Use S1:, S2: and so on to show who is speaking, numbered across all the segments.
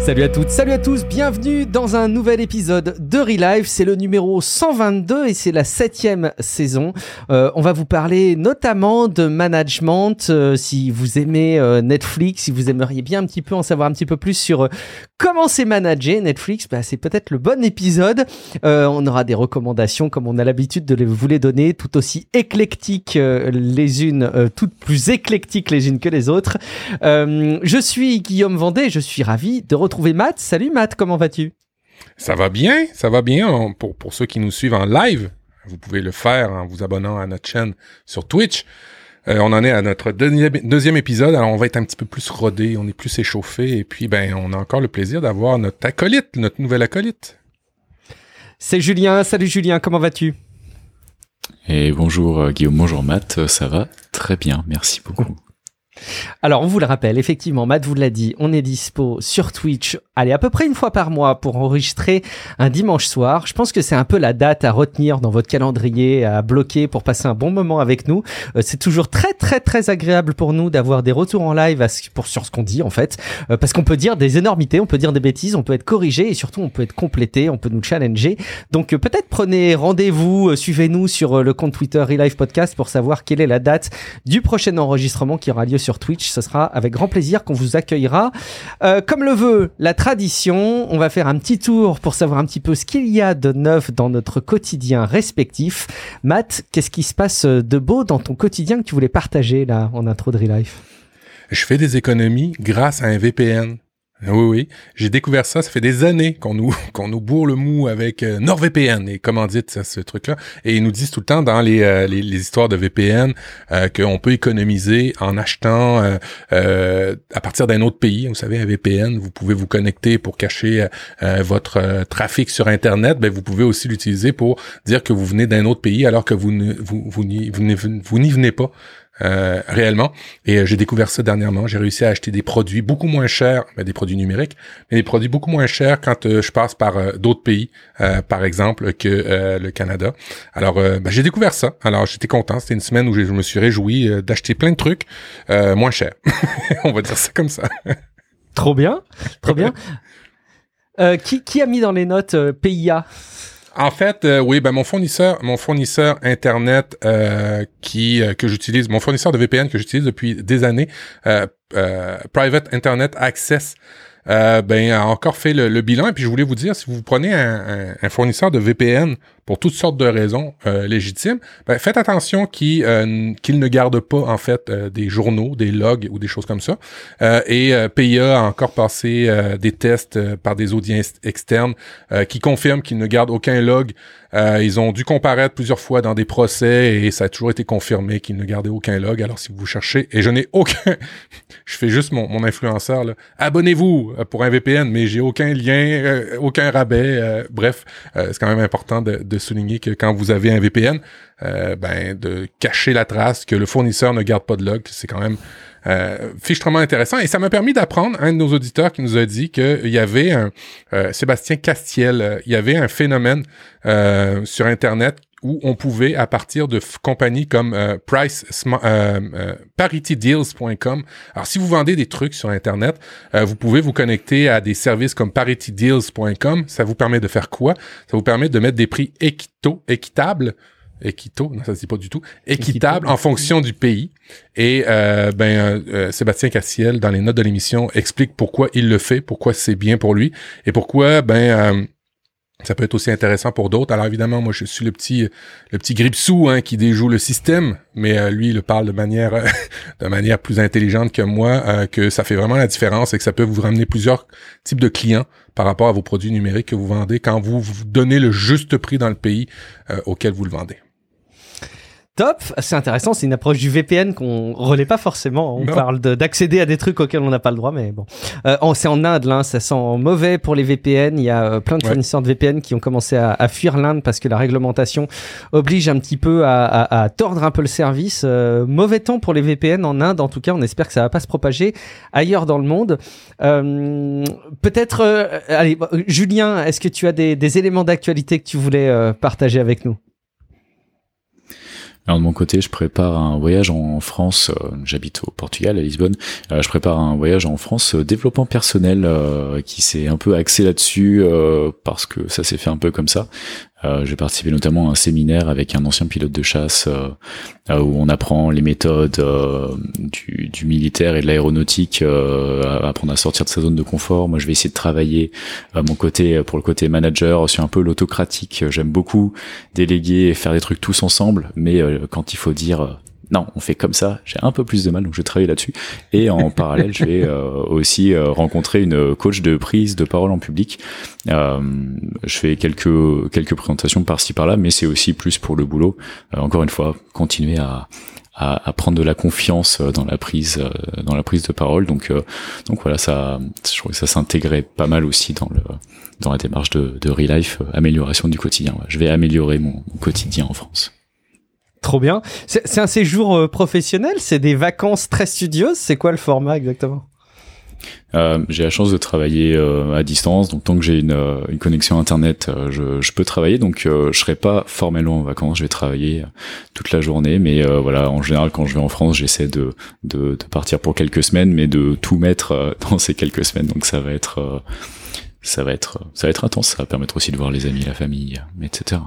S1: Salut à toutes, salut à tous, bienvenue dans un nouvel épisode de Relive. C'est le numéro 122 et c'est la septième saison. Euh, on va vous parler notamment de management. Euh, si vous aimez euh, Netflix, si vous aimeriez bien un petit peu en savoir un petit peu plus sur euh, comment c'est managé Netflix, bah, c'est peut-être le bon épisode. Euh, on aura des recommandations comme on a l'habitude de les- vous les donner, tout aussi éclectiques les unes, toutes plus éclectiques les unes que les autres. Je suis Guillaume Vendée, je suis ravi de retrouver Matt. Salut Matt, comment vas-tu?
S2: Ça va bien, ça va bien. On- pour, pour ceux qui nous suivent en live, vous pouvez le faire en vous abonnant à notre chaîne sur Twitch. Euh, on en est à notre deuxième, deuxième épisode, alors on va être un petit peu plus rodé, on est plus échauffé, et puis ben on a encore le plaisir d'avoir notre acolyte, notre nouvel acolyte.
S1: C'est Julien, salut Julien, comment vas-tu?
S3: Et bonjour euh, Guillaume, bonjour Matt, Euh, ça va? Très bien, merci beaucoup.
S1: Alors, on vous le rappelle, effectivement, Matt vous l'a dit, on est dispo sur Twitch, allez, à peu près une fois par mois pour enregistrer un dimanche soir. Je pense que c'est un peu la date à retenir dans votre calendrier, à bloquer pour passer un bon moment avec nous. Euh, c'est toujours très, très, très agréable pour nous d'avoir des retours en live à ce- pour, sur ce qu'on dit, en fait, Euh, parce qu'on peut dire des énormités, on peut dire des bêtises, on peut être corrigé et surtout on peut être complété, on peut nous challenger. Donc, euh, peut-être prenez rendez-vous, euh, suivez-nous sur le compte Twitter Relive Podcast pour savoir quelle est la date du prochain enregistrement qui aura lieu sur Twitch. Ce sera avec grand plaisir qu'on vous accueillera. Euh, comme le veut la tradition, on va faire un petit tour pour savoir un petit peu ce qu'il y a de neuf dans notre quotidien respectif. Matt, qu'est-ce qui se passe de beau dans ton quotidien que tu voulais partager là en intro de Relife?
S2: Je fais des économies grâce à un VPN. Oui, oui. J'ai découvert ça. Ça fait des années qu'on nous, qu'on nous bourre le mou avec euh, NordVPN et comment dire ça, ce truc-là? Et ils nous disent tout le temps dans les, euh, les, histoires de VPN euh, qu'on peut économiser en achetant euh, à partir d'un autre pays. Vous savez, un VPN, vous pouvez vous connecter pour cacher votre trafic sur Internet. Ben, vous pouvez aussi l'utiliser pour dire que vous venez d'un autre pays alors que vous vous, vous n'y, vous vous n'y venez pas. Euh, réellement. Et euh, j'ai découvert ça dernièrement. J'ai réussi à acheter des produits beaucoup moins chers, ben, des produits numériques, mais des produits beaucoup moins chers quand euh, je passe par euh, d'autres pays, euh, par exemple, que euh, le Canada. Alors, euh, ben, j'ai découvert ça. Alors, j'étais content. C'était une semaine où je je me suis réjoui d'acheter plein de trucs euh, moins chers. On va dire ça comme ça.
S1: Trop bien, trop bien. Euh, qui, qui a mis dans les notes PIA
S2: En fait, euh, oui, ben mon fournisseur, mon fournisseur internet euh, qui euh, que j'utilise, mon fournisseur de VPN que j'utilise depuis des années, euh, euh, Private Internet Access. euh, ben a encore fait le, le bilan et puis je voulais vous dire si vous prenez un, un- un fournisseur de VPN pour toutes sortes de raisons euh, légitimes, ben, faites attention qu'il euh, ne garde pas en fait euh, des journaux, des logs ou des choses comme ça. Euh, et euh, PIA a encore passé euh, des tests par des audiences externes qui confirment qu'ils ne gardent aucun log. Ils ont dû comparaître plusieurs fois dans des procès et ça a toujours été confirmé qu'ils ne gardaient aucun log. Alors si vous cherchez, et je n'ai aucun, je fais juste mon, mon influenceur, abonnez-vous pour un VPN, mais j'ai aucun lien, aucun rabais. bref, c'est quand même important de, de souligner que quand vous avez un VPN, euh, ben de cacher la trace que le fournisseur ne garde pas de log, c'est quand même euh, fichtrement intéressant. Et ça m'a permis d'apprendre, un de nos auditeurs qui nous a dit qu'il y avait un, euh, Sébastien Castiel, euh, il y avait un phénomène sur Internet où on pouvait, à partir de compagnies comme euh, Price, euh, euh, ParityDeals.com, alors si vous vendez des trucs sur Internet, euh, vous pouvez vous connecter à des services comme ParityDeals.com. Ça vous permet de faire quoi? Ça vous permet de mettre des prix équito, équitables Équito, non, ça se dit pas du tout. Équitable en fonction du pays. Et euh, ben euh, Sébastien Cassiel, dans les notes de l'émission, explique pourquoi il le fait, pourquoi c'est bien pour lui, et pourquoi ben ça peut être aussi intéressant pour d'autres. Alors évidemment, moi je suis le petit le petit gripsou hein, qui déjoue le système, mais euh, lui il le parle de manière euh, manière plus intelligente que moi, euh, que ça fait vraiment la différence et que ça peut vous ramener plusieurs types de clients par rapport à vos produits numériques que vous vendez quand vous, vous donnez le juste prix dans le pays euh, auquel vous le vendez.
S1: Top, c'est intéressant, c'est une approche du VPN qu'on relaie pas forcément. On
S2: Non.
S1: parle de- d'accéder à des trucs auxquels on n'a pas le droit, mais bon. Euh, c'est en Inde, là, ça sent mauvais pour les VPN. Il y a euh, plein de
S2: Ouais.
S1: fournisseurs de VPN qui ont commencé à, à fuir l'Inde parce que la réglementation oblige un petit peu à, à- à tordre un peu le service. Euh, mauvais temps pour les VPN en Inde, en tout cas, on espère que ça va pas se propager ailleurs dans le monde. Euh, Peut-être, euh, allez, Julien, est-ce que tu as des, des éléments d'actualité que tu voulais partager avec nous?
S3: Alors de mon côté, je prépare un voyage en France. euh, J'habite au Portugal, à Lisbonne. Euh, je prépare un voyage en France euh, développement personnel qui s'est un peu axé là-dessus parce que ça s'est fait un peu comme ça. Euh, J'ai participé notamment à un séminaire avec un ancien pilote de chasse euh, euh, où on apprend les méthodes euh, du, du militaire et de l'aéronautique, euh, à- apprendre à sortir de sa zone de confort. Moi, je vais essayer de travailler mon côté pour le côté manager sur un peu l'autocratique. J'aime beaucoup déléguer et faire des trucs tous ensemble, mais quand il faut dire non, on fait comme ça, j'ai un peu plus de mal, donc je vais travailler là-dessus. Et en parallèle, je vais euh, aussi euh, rencontrer une coach de prise de parole en public. Euh, je fais quelques quelques présentations par-ci par-là, mais c'est aussi plus pour le boulot. Euh, encore une fois, continuer à, à, à prendre de la confiance euh, dans la prise euh, dans la prise de parole. Donc euh, donc voilà, ça, je trouve que ça s'intégrait pas mal aussi dans le dans la démarche de, de Relife, amélioration du quotidien. Ouais. Je vais améliorer mon, mon quotidien en France.
S1: Trop bien. C'est un séjour euh, professionnel? C'est des vacances très studieuses? C'est quoi le format exactement?
S3: Euh, j'ai la chance de travailler euh, à distance, donc tant que j'ai une, euh, une connexion internet, euh, je, je peux travailler. Donc je serai pas formellement en vacances, je vais travailler toute la journée. Mais voilà, en général, quand je vais en France, j'essaie de, de, de partir pour quelques semaines, mais de tout mettre dans ces quelques semaines. Donc ça va être ça va être ça va être intense. Ça va permettre aussi de voir les amis, la famille, etc.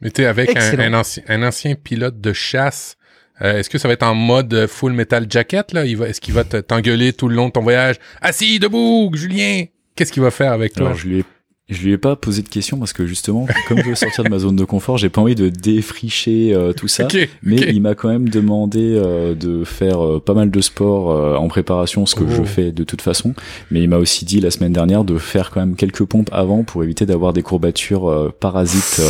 S2: Mais t'es avec un, ancien, un ancien pilote de chasse. Euh, est-ce que ça va être en mode full metal jacket là? Il va, est-ce qu'il va te- t'engueuler tout le long de ton voyage? Assis, debout, Julien. Qu'est-ce qu'il va faire avec toi?
S3: Alors je lui ai je lui ai pas posé de questions parce que justement, comme je veux sortir de ma zone de confort, j'ai pas envie de défricher euh, tout ça. Mais il m'a quand même demandé euh, de faire euh, pas mal de sport en préparation, ce que
S2: Oh.
S3: je fais de toute façon. Mais il m'a aussi dit la semaine dernière de faire quand même quelques pompes avant pour éviter d'avoir des courbatures parasites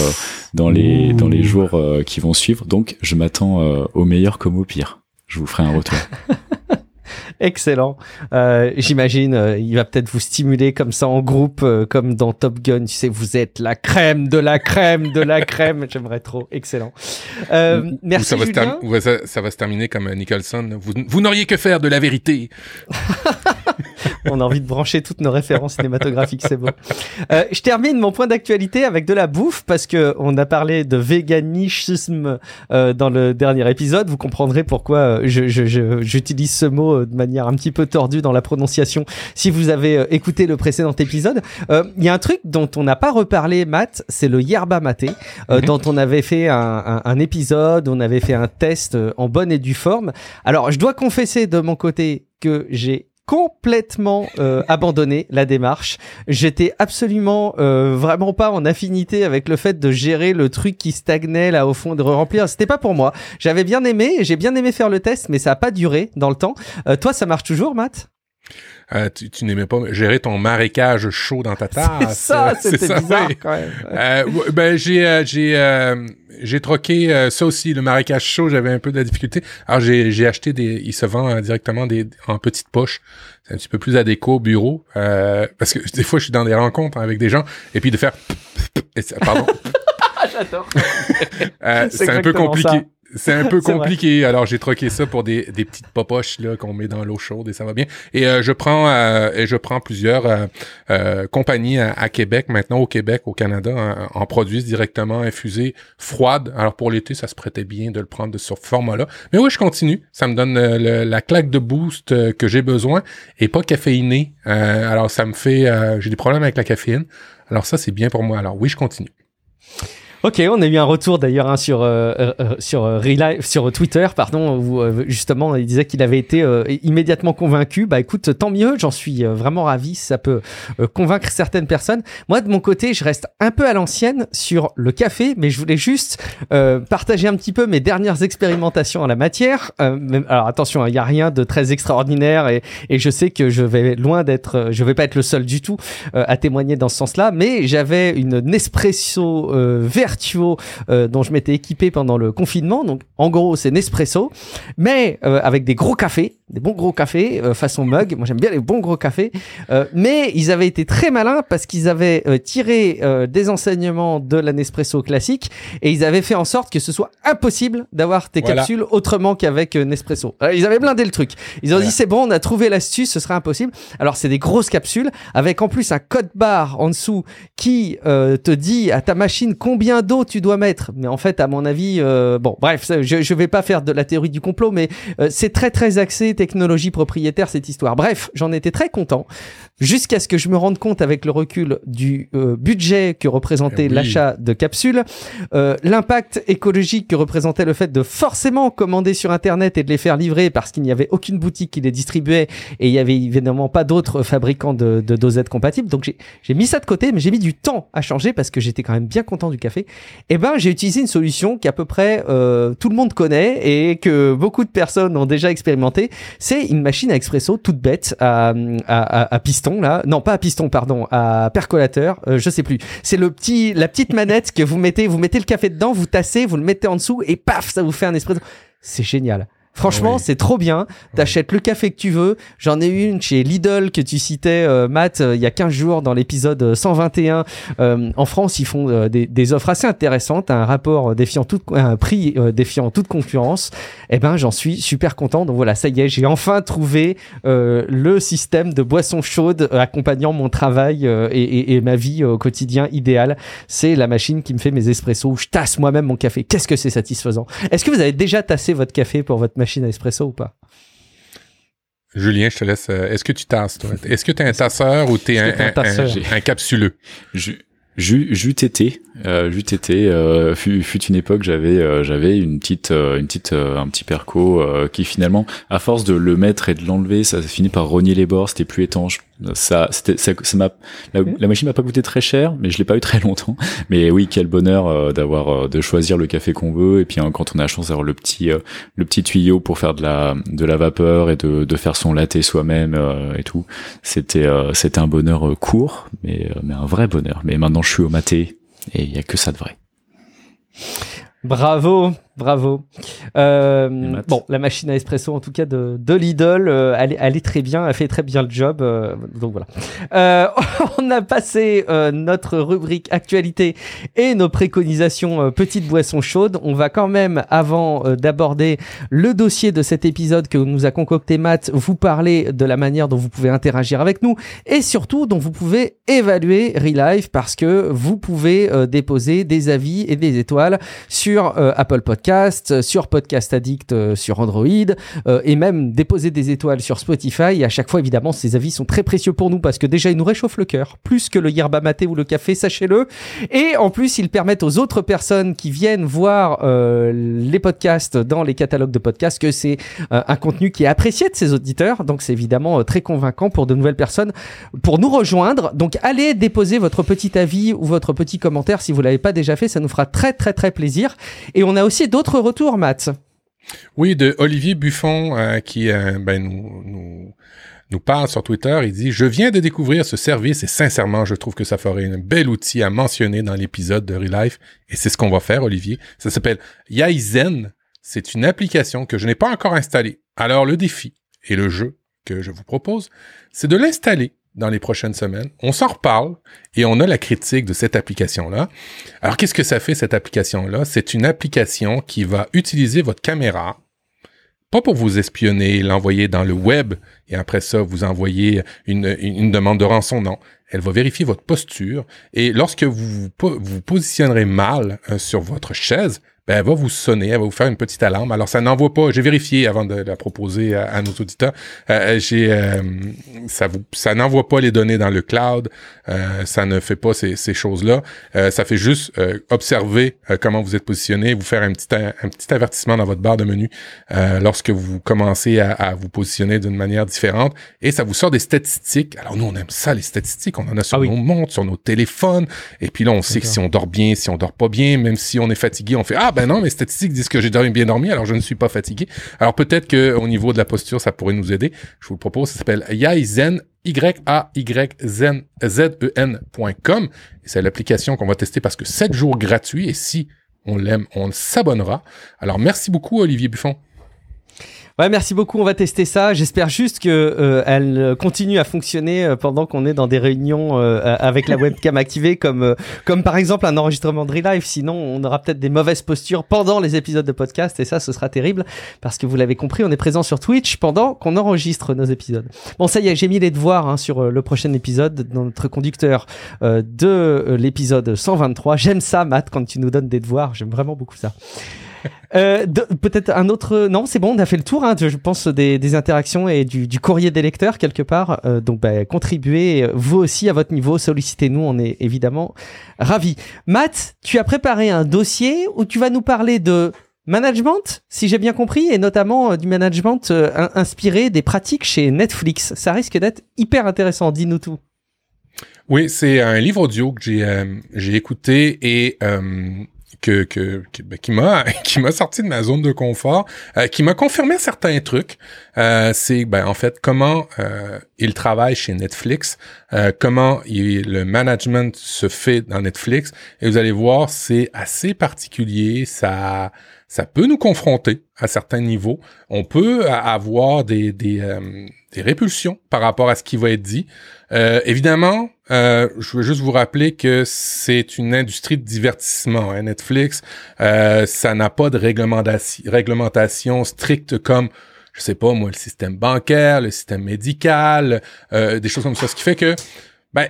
S3: dans les
S1: Ouh.
S3: dans les jours qui vont suivre. Donc je m'attends au meilleur comme au pire. Je vous ferai un retour.
S1: Excellent. Euh, J'imagine, euh, il va peut-être vous stimuler comme ça en groupe, euh, comme dans Top Gun. Tu sais, vous êtes la crème de la crème de la crème. J'aimerais trop. Excellent. Euh, merci
S2: ça va,
S1: Julien.
S2: ou ça, ça va se terminer comme euh, Nicholson. Vous, vous n'auriez que faire de la vérité.
S1: On a envie de brancher toutes nos références cinématographiques, c'est beau. Euh, je termine mon point d'actualité avec de la bouffe parce que on a parlé de véganisme euh, dans le dernier épisode. Vous comprendrez pourquoi euh, je- je- je- j'utilise ce mot euh, de manière un petit peu tordue dans la prononciation. Si vous avez euh, écouté le précédent épisode, Euh, il y a un truc dont on n'a pas reparlé, Matt, c'est le yerba maté, euh,
S2: Mhm.
S1: dont on avait fait un, un- un épisode, on avait fait un test en bonne et due forme. Alors, je dois confesser de mon côté que j'ai complètement euh, abandonné la démarche. J'étais absolument euh, vraiment pas en affinité avec le fait de gérer le truc qui stagnait là au fond de remplir. C'était pas pour moi. J'avais bien aimé, j'ai bien aimé faire le test, mais ça a pas duré dans le temps. Euh, toi, ça marche toujours, Matt?
S2: Euh, tu tu n'aimais pas gérer ton marécage chaud dans ta tasse.
S1: C'est ça,
S2: c'est
S1: c'était
S2: ça,
S1: bizarre quand même.
S2: Euh, ben j'ai euh, j'ai j'ai troqué ça aussi le marécage chaud j'avais un peu de la difficulté alors j'ai j'ai acheté des il se vend directement des en petites poches c'est un petit peu plus adéquat au bureau euh, parce que des fois je suis dans des rencontres avec des gens et puis de faire et ça- pardon
S1: J'adore. C'est
S2: un peu compliqué
S1: ça.
S2: C'est un peu compliqué. Alors j'ai troqué ça pour des, des petites popoches là qu'on met dans l'eau chaude et ça va bien. Et euh, je prends euh, et je prends plusieurs euh, euh, compagnies à, à Québec maintenant au Québec au Canada en, en produisent directement infusées froides. Alors pour l'été ça se prêtait bien de le prendre de ce format là mais oui je continue. Ça me donne le- la claque de boost que j'ai besoin et pas caféiné. Euh, alors ça me fait euh, j'ai des problèmes avec la caféine. Alors ça c'est bien pour moi. Alors oui je continue
S1: Ok, on a eu un retour d'ailleurs hein, sur euh, euh, euh, sur euh, Relive- sur Twitter, pardon, où euh, justement il disait qu'il avait été euh, immédiatement convaincu. Bah écoute, tant mieux, j'en suis euh, vraiment ravi. Ça peut euh, convaincre certaines personnes. Moi de mon côté, je reste un peu à l'ancienne sur le café, mais je voulais juste euh, partager un petit peu mes dernières expérimentations en la matière. Euh, alors attention, il n'y a rien de très extraordinaire et, et je sais que je vais loin d'être, euh, je vais pas être le seul du tout euh, à témoigner dans ce sens-là, mais j'avais une Nespresso euh, Euh, dont je m'étais équipé pendant le confinement. Donc en gros, c'est Nespresso, mais euh, avec des gros cafés, des bons gros cafés euh, façon mug. Moi, j'aime bien les bons gros cafés. Euh, mais ils avaient été très malins parce qu'ils avaient euh, tiré euh, des enseignements de la Nespresso classique et ils avaient fait en sorte que ce soit impossible d'avoir tes
S2: Voilà.
S1: capsules autrement qu'avec euh, Nespresso. Euh, ils avaient blindé le truc. Ils ont
S2: Voilà.
S1: dit c'est bon, on a trouvé l'astuce, ce sera impossible. Alors c'est des grosses capsules avec en plus un code barre en dessous qui euh, te dit à ta machine combien d'eau tu dois mettre. Mais en fait, à mon avis, euh, bon, bref, je je vais pas faire de la théorie du complot, mais euh, c'est très très axé technologie propriétaire cette histoire. Bref, j'en étais très content jusqu'à ce que je me rende compte avec le recul du euh, budget que représentait
S2: Eh oui.
S1: l'achat de capsules, euh, l'impact écologique que représentait le fait de forcément commander sur internet et de les faire livrer parce qu'il n'y avait aucune boutique qui les distribuait et il y avait évidemment pas d'autres fabricants de, de dosettes compatibles. Donc j'ai j'ai mis ça de côté, mais j'ai mis du temps à changer parce que j'étais quand même bien content du café. Et ben j'ai utilisé une solution qu'à peu près euh, tout le monde connaît et que beaucoup de personnes ont déjà expérimenté. C'est une machine à expresso toute bête à, à, à, piston là, non pas à piston pardon, à percolateur, euh, je sais plus. C'est le petit la petite manette que vous mettez, vous mettez le café dedans, vous tassez, vous le mettez en dessous et paf ça vous fait un espresso. C'est génial. Franchement,
S2: Oui.
S1: c'est trop bien. T'achètes le café que tu veux. J'en ai une chez Lidl que tu citais, euh, Matt, euh, il y a 15 jours dans l'épisode euh, 121. Euh, en France, ils font des, des offres assez intéressantes, un rapport défiant toute, un prix défiant toute concurrence. Eh ben, j'en suis super content. Donc voilà, ça y est, j'ai enfin trouvé le système de boissons chaudes euh, accompagnant mon travail et, et- et ma vie au quotidien idéal. C'est la machine qui me fait mes espressos je tasse moi-même mon café. Qu'est-ce que c'est satisfaisant. Est-ce que vous avez déjà tassé votre café pour votre machine à espresso ou pas?
S2: Julien, je te laisse. euh, Est-ce que tu tasses, toi? Est-ce que tu es un tasseur ou tu es
S1: Est-ce
S2: un,
S1: que t'es un
S2: un-
S1: tasseur?
S2: un- un capsuleux?
S3: Jus tété, euh, tété, euh, fut, fut une époque j'avais euh, j'avais une petite euh, une petite euh, un petit perco euh, qui finalement à force de le mettre et de l'enlever ça finit par rogner les bords c'était plus étanche. Ça c'était ça, ça m'a la, la machine m'a pas coûté très cher mais je l'ai pas eu très longtemps. Mais oui quel bonheur euh, d'avoir euh, de choisir le café qu'on veut. Et puis hein, quand on a la chance d'avoir le petit euh, le petit tuyau pour faire de la de la vapeur et de de faire son latte soi-même euh, et tout c'était euh, c'était un bonheur court mais euh, mais un vrai bonheur. Mais maintenant je suis au maté et il y a que ça de vrai.
S1: Bravo, bravo. Euh, bon, la machine à espresso, en tout cas de, de Lidl, euh, elle, est- elle est très bien, elle fait très bien le job. euh, donc voilà. On a passé notre rubrique actualité et nos préconisations petites boissons chaudes. On va quand même, avant d'aborder le dossier de cet épisode que nous a concocté Matt, vous parler de la manière dont vous pouvez interagir avec nous et surtout dont vous pouvez évaluer Relive parce que vous pouvez déposer des avis et des étoiles sur Apple Podcast, euh, sur Podcast Addict euh, sur Android euh, et même déposer des étoiles sur Spotify. Et à chaque fois, évidemment, ces avis sont très précieux pour nous parce que déjà, ils nous réchauffent le cœur plus que le yerba maté ou le café, sachez-le. Et en plus, ils permettent aux autres personnes qui viennent voir les podcasts dans les catalogues de podcasts que c'est un contenu qui est apprécié de ses auditeurs. Donc, c'est évidemment très convaincant pour de nouvelles personnes pour nous rejoindre. Donc, allez déposer votre petit avis ou votre petit commentaire si vous l'avez pas déjà fait. Ça nous fera très, très, très plaisir. Et on a aussi d'autres retours, Matt.
S2: Oui, de Olivier Buffon euh, qui euh, ben, nous, nous, nous parle sur Twitter. Il dit « Je viens de découvrir ce service et sincèrement, je trouve que ça ferait un bel outil à mentionner dans l'épisode de Relife. Et c'est ce qu'on va faire, Olivier. Ça s'appelle Yaizen. C'est une application que je n'ai pas encore installée. Alors, le défi et le jeu que je vous propose, c'est de l'installer dans les prochaines semaines. On s'en reparle et on a la critique de cette application-là. Alors, qu'est-ce que ça fait, cette application-là? C'est une application qui va utiliser votre caméra, pas pour vous espionner, l'envoyer dans le web et après ça, vous envoyer une, une, demande de rançon. Non. Elle va vérifier votre posture et lorsque vous vous, po- vous positionnerez mal euh, sur votre chaise, ben, elle va vous sonner, elle va vous faire une petite alarme. Alors, ça n'envoie pas, j'ai vérifié avant de la proposer à, à nos auditeurs, euh, j'ai, euh, ça vous, ça n'envoie pas les données dans le cloud, euh, ça ne fait pas ces, choses-là. Euh, ça fait juste euh, observer euh, comment vous êtes positionné, vous faire un petit, un petit avertissement dans votre barre de menu euh, lorsque vous commencez à, à vous positionner d'une manière différente, et ça vous sort des statistiques. Alors nous, on aime ça, les statistiques, on en a sur
S1: Ah oui.
S2: nos montres, sur nos téléphones, et puis là, on sait que si on dort bien, si on dort pas bien, même si on est fatigué, on fait ah ben non, mes statistiques disent que j'ai dormi- bien dormi, alors je ne suis pas fatigué. Alors peut-être que au niveau de la posture, ça pourrait nous aider. Je vous le propose, ça s'appelle Yaizen. Y-A-Y-Z-E-N.com. C'est l'application qu'on va tester parce que 7 jours gratuits et si on l'aime, on s'abonnera. Alors merci beaucoup Olivier Buffon.
S1: Ouais, merci beaucoup. On va tester ça. J'espère juste que euh, elle continue à fonctionner euh, pendant qu'on est dans des réunions euh, avec la webcam activée, comme comme par exemple un enregistrement de live. Sinon, on aura peut-être des mauvaises postures pendant les épisodes de podcast, et ça, ce sera terrible parce que vous l'avez compris, on est présent sur Twitch pendant qu'on enregistre nos épisodes. Bon, ça y est, j'ai mis les devoirs hein, sur le prochain épisode dans notre conducteur de l'épisode 123. J'aime ça, Matt, quand tu nous donnes des devoirs. J'aime vraiment beaucoup ça. Euh, Peut-être un autre. Non, c'est bon, on a fait le tour. Hein, je pense des, interactions et du, courrier des lecteurs quelque part. Euh, donc, bah, contribuez vous aussi à votre niveau. Sollicitez-nous. On est évidemment ravis. Matt, tu as préparé un dossier où tu vas nous parler de management, si j'ai bien compris, et notamment euh, du management euh, inspiré des pratiques chez Netflix. Ça risque d'être hyper intéressant. Dis-nous tout.
S2: Oui, c'est un livre audio que euh, j'ai écouté et que, que, ben, qui m'a qui m'a sorti de ma zone de confort, euh, qui m'a confirmé certains trucs. Euh, c'est ben en fait comment euh, il travaille chez Netflix, euh, comment il, le management se fait dans Netflix, et vous allez voir c'est assez particulier. Ça ça peut nous confronter à certains niveaux. On peut avoir des des, des répulsions par rapport à ce qui va être dit. évidemment, euh, je veux juste vous rappeler que c'est une industrie de divertissement. Hein, Netflix, euh, ça n'a pas de réglementation, réglementation stricte comme, je sais pas moi, le système bancaire, le système médical, euh, des choses comme ça. Ce qui fait que, ben,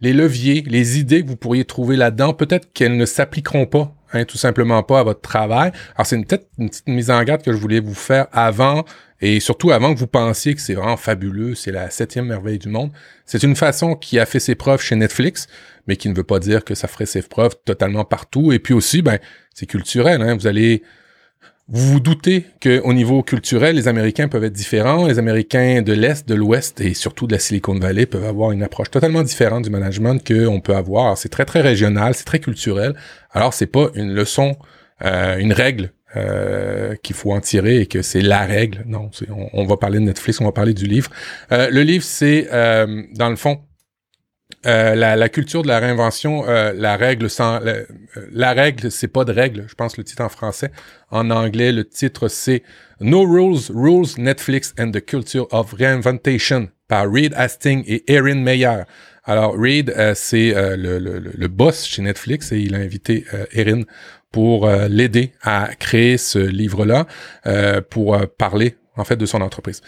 S2: les leviers, les idées que vous pourriez trouver là-dedans, peut-être qu'elles ne s'appliqueront pas, hein, tout simplement pas à votre travail. Alors c'est peut-être une petite mise en garde que je voulais vous faire avant et surtout, avant que vous pensiez que c'est vraiment fabuleux, c'est la septième merveille du monde, c'est une façon qui a fait ses preuves chez Netflix, mais qui ne veut pas dire que ça ferait ses preuves totalement partout. Et puis aussi, ben, c'est culturel. Hein? Vous allez vous vous doutez qu'au niveau culturel, les Américains peuvent être différents. Les Américains de l'Est, de l'Ouest et surtout de la Silicon Valley peuvent avoir une approche totalement différente du management qu'on peut avoir. C'est très, très régional, c'est très culturel. Alors, c'est pas une leçon, euh, une règle euh, qu'il faut en tirer et que c'est la règle. Non, on, on, va parler de Netflix, on va parler du livre. Euh, le livre, c'est euh, dans le fond euh, la, la, culture de la réinvention, la règle sans la, la règle, c'est pas de règle. Je pense le titre en français. En anglais, le titre c'est No Rules, Rules Netflix and the Culture of Reinventation par Reed Hastings et Erin Meyer. Alors Reed, c'est le, le, le, boss chez Netflix et il a invité Erin pour euh, l'aider à créer ce livre-là, euh, pour euh, parler en fait de son entreprise.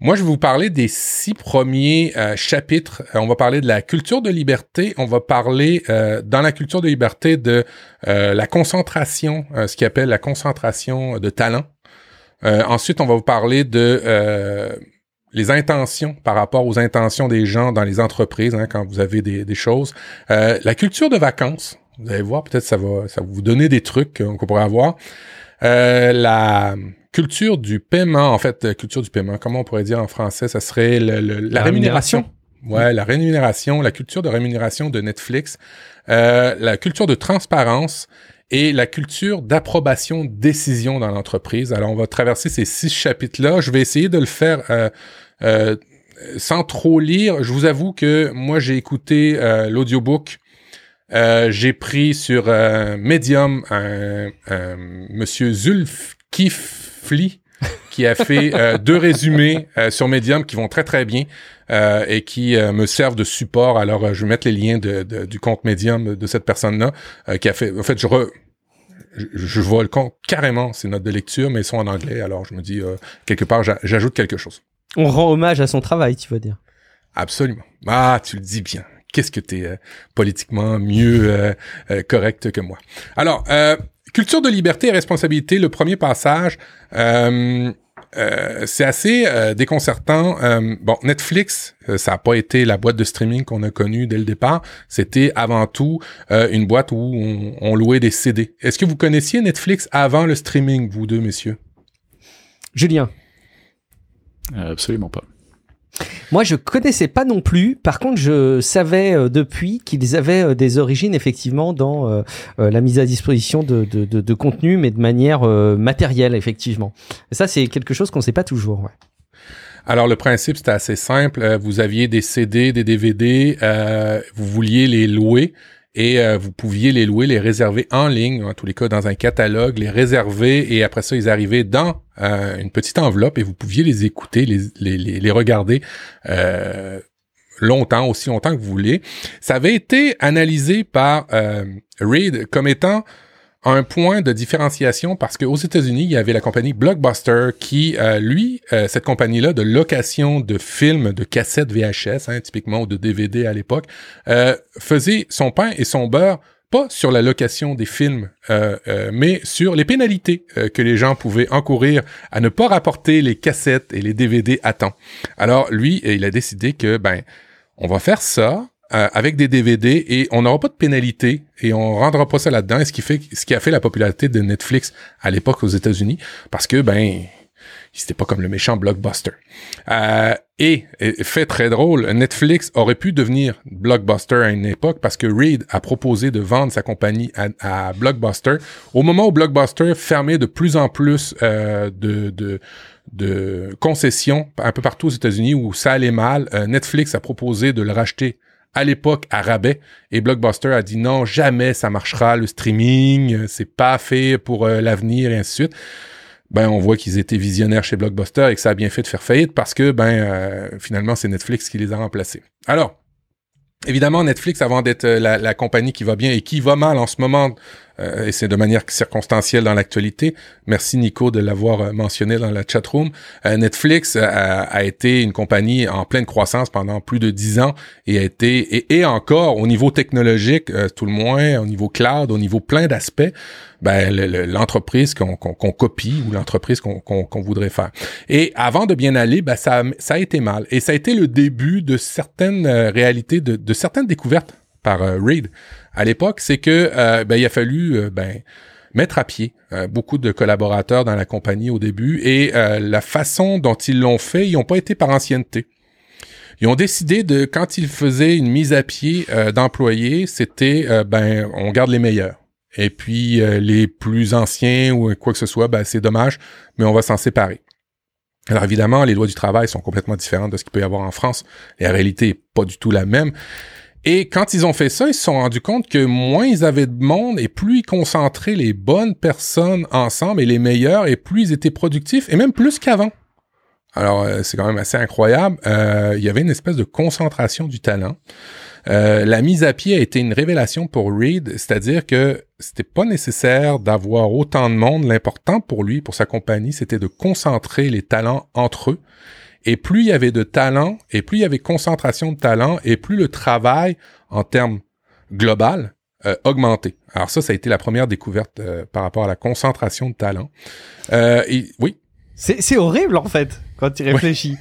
S2: Moi, je vais vous parler des six premiers chapitres. on va parler de la culture de liberté. On va parler dans la culture de liberté de la concentration, ce qu'il appelle la concentration de talent. ensuite, on va vous parler de les intentions par rapport aux intentions des gens dans les entreprises hein, quand vous avez des, des choses. la culture de vacances. Vous allez voir, peut-être ça va, ça va vous donner des trucs qu'on pourrait avoir. Euh, la culture du paiement, en fait, culture du paiement, comment on pourrait dire en français, ça serait la, rémunération. Ouais, la rémunération, la culture de rémunération de Netflix, euh, la culture de transparence et la culture d'approbation décision dans l'entreprise. Alors, on va traverser ces six chapitres-là. Je vais essayer de le faire euh, euh sans trop lire. Je vous avoue que moi, j'ai écouté euh, l'audiobook euh, j'ai pris sur euh, Medium un, un, monsieur Qui a fait euh, deux résumés sur Medium qui vont très très bien et qui me servent de support. Alors je vais mettre les liens de, du compte Medium de cette personne-là qui a fait. En fait, je je, vois le compte carrément ces notes de lecture, mais elles sont en anglais. Alors je me dis quelque part j'ajoute quelque chose.
S1: On rend hommage à son travail, tu veux dire
S2: Absolument. Ah, tu le dis bien qu'est-ce que tu es euh, politiquement mieux euh, euh, correct que moi. Alors, culture de liberté et responsabilité, le premier passage, c'est assez déconcertant. bon, Netflix, ça n'a pas été la boîte de streaming qu'on a connue dès le départ. C'était avant tout une boîte où on, on louait des CD. Est-ce que vous connaissiez Netflix avant le streaming, vous deux, messieurs?
S1: Julien.
S3: absolument pas.
S1: Moi, je connaissais pas non plus. Par contre, je savais euh, depuis qu'ils avaient euh, des origines effectivement dans euh, la mise à disposition de, de, de, de, contenu, mais de manière matérielle, effectivement. Ça, c'est quelque chose qu'on sait pas toujours. Ouais.
S2: Alors le principe c'était assez simple. vous aviez des CD, des DVD, vous vouliez les louer et euh, vous pouviez les louer, les réserver en ligne, en tous les cas dans un catalogue, les réserver et après ça ils arrivaient dans euh, une petite enveloppe et vous pouviez les écouter, les, les, les, regarder euh, longtemps, aussi longtemps que vous voulez. Ça avait été analysé par Reed comme étant un point de différenciation parce qu'aux États-Unis, il y avait la compagnie Blockbuster qui, euh, lui, euh, cette compagnie-là de location de films, de cassettes VHS, hein, typiquement, ou de DVD à l'époque, euh, faisait son pain et son beurre pas sur la location des films, mais sur les pénalités que les gens pouvaient encourir à ne pas rapporter les cassettes et les DVD à temps. Alors lui, il a décidé que ben on va faire ça, euh, avec des DVD et on n'aura pas de pénalité et on rendra pas ça là-dedans. Ce qui fait, ce qui a fait la popularité de Netflix à l'époque aux États-Unis, parce que ben c'était pas comme le méchant blockbuster. Euh, et, fait très drôle, Netflix aurait pu devenir blockbuster à une époque parce que Reed a proposé de vendre sa compagnie à, blockbuster au moment où blockbuster fermait de plus en plus euh, de, de de concessions un peu partout aux États-Unis où ça allait mal. Netflix a proposé de le racheter à l'époque à rabais et Blockbuster a dit non, jamais ça marchera le streaming, euh, c'est pas fait pour euh, l'avenir et ainsi de suite. Ben on voit qu'ils étaient visionnaires chez Blockbuster et que ça a bien fait de faire faillite parce que ben euh, finalement c'est Netflix qui les a remplacés. Alors Évidemment, Netflix, avant d'être la, la, compagnie qui va bien et qui va mal en ce moment, euh, et c'est de manière circonstancielle dans l'actualité. Merci Nico de l'avoir euh, mentionné dans la chatroom. Euh, Netflix a, été une compagnie en pleine croissance pendant plus de dix ans et a été et, encore au niveau technologique, tout le moins, au niveau cloud, au niveau plein d'aspects, ben, l'entreprise qu'on copie ou l'entreprise qu'on voudrait faire. Et avant de bien aller, ben, ça, ça a été mal. Et ça a été le début de certaines réalités, de, de certaines découvertes par Reed à l'époque, c'est que euh, ben, il a fallu euh, ben, mettre à pied euh, beaucoup de collaborateurs dans la compagnie au début et la façon dont ils l'ont fait, ils n'ont pas été par ancienneté. Ils ont décidé de, quand ils faisaient une mise à pied d'employés, c'était, ben, on garde les meilleurs. Et puis les plus anciens ou quoi que ce soit, ben, c'est dommage, mais on va s'en séparer. Alors évidemment, les lois du travail sont complètement différentes de ce qu'il peut y avoir en France. La réalité est pas du tout la même. Et quand ils ont fait ça, ils se sont rendus compte que moins ils avaient de monde et plus ils concentraient les bonnes personnes ensemble et les meilleurs et plus ils étaient productifs et même plus qu'avant. Alors euh, c'est quand même assez incroyable. Euh, il y avait une espèce de concentration du talent. Euh, la mise à pied a été une révélation pour Reed, c'est-à-dire que c'était pas nécessaire d'avoir autant de monde. L'important pour lui, pour sa compagnie, c'était de concentrer les talents entre eux et plus il y avait de talent, et plus il y avait concentration de talent, et plus le travail, en termes global, euh, augmentait. Alors ça, ça a été la première découverte euh, par rapport à la concentration de talent. Euh, et, oui.
S1: C'est horrible en fait quand tu réfléchis.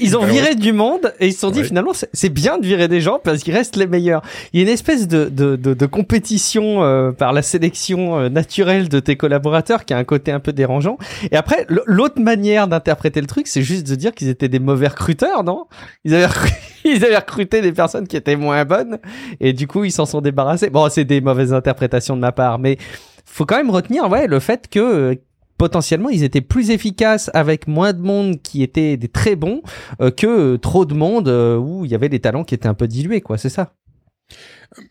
S1: Ils ont ben viré du monde et ils se sont dit finalement c'est bien de virer des gens parce qu'ils restent les meilleurs. Il y a une espèce de, de, de, de compétition euh, par la sélection euh, naturelle de tes collaborateurs qui a un côté un peu dérangeant. Et après, l'autre manière d'interpréter le truc, c'est juste de dire qu'ils étaient des mauvais recruteurs, non? Ils avaient, ils avaient recruté des personnes qui étaient moins bonnes et du coup ils s'en sont débarrassés. Bon, c'est des mauvaises interprétations de ma part, mais faut quand même retenir ouais le fait que euh, potentiellement ils étaient plus efficaces avec moins de monde qui étaient des très bons euh, que trop de monde euh, où il y avait des talents qui étaient un peu dilués quoi c'est ça?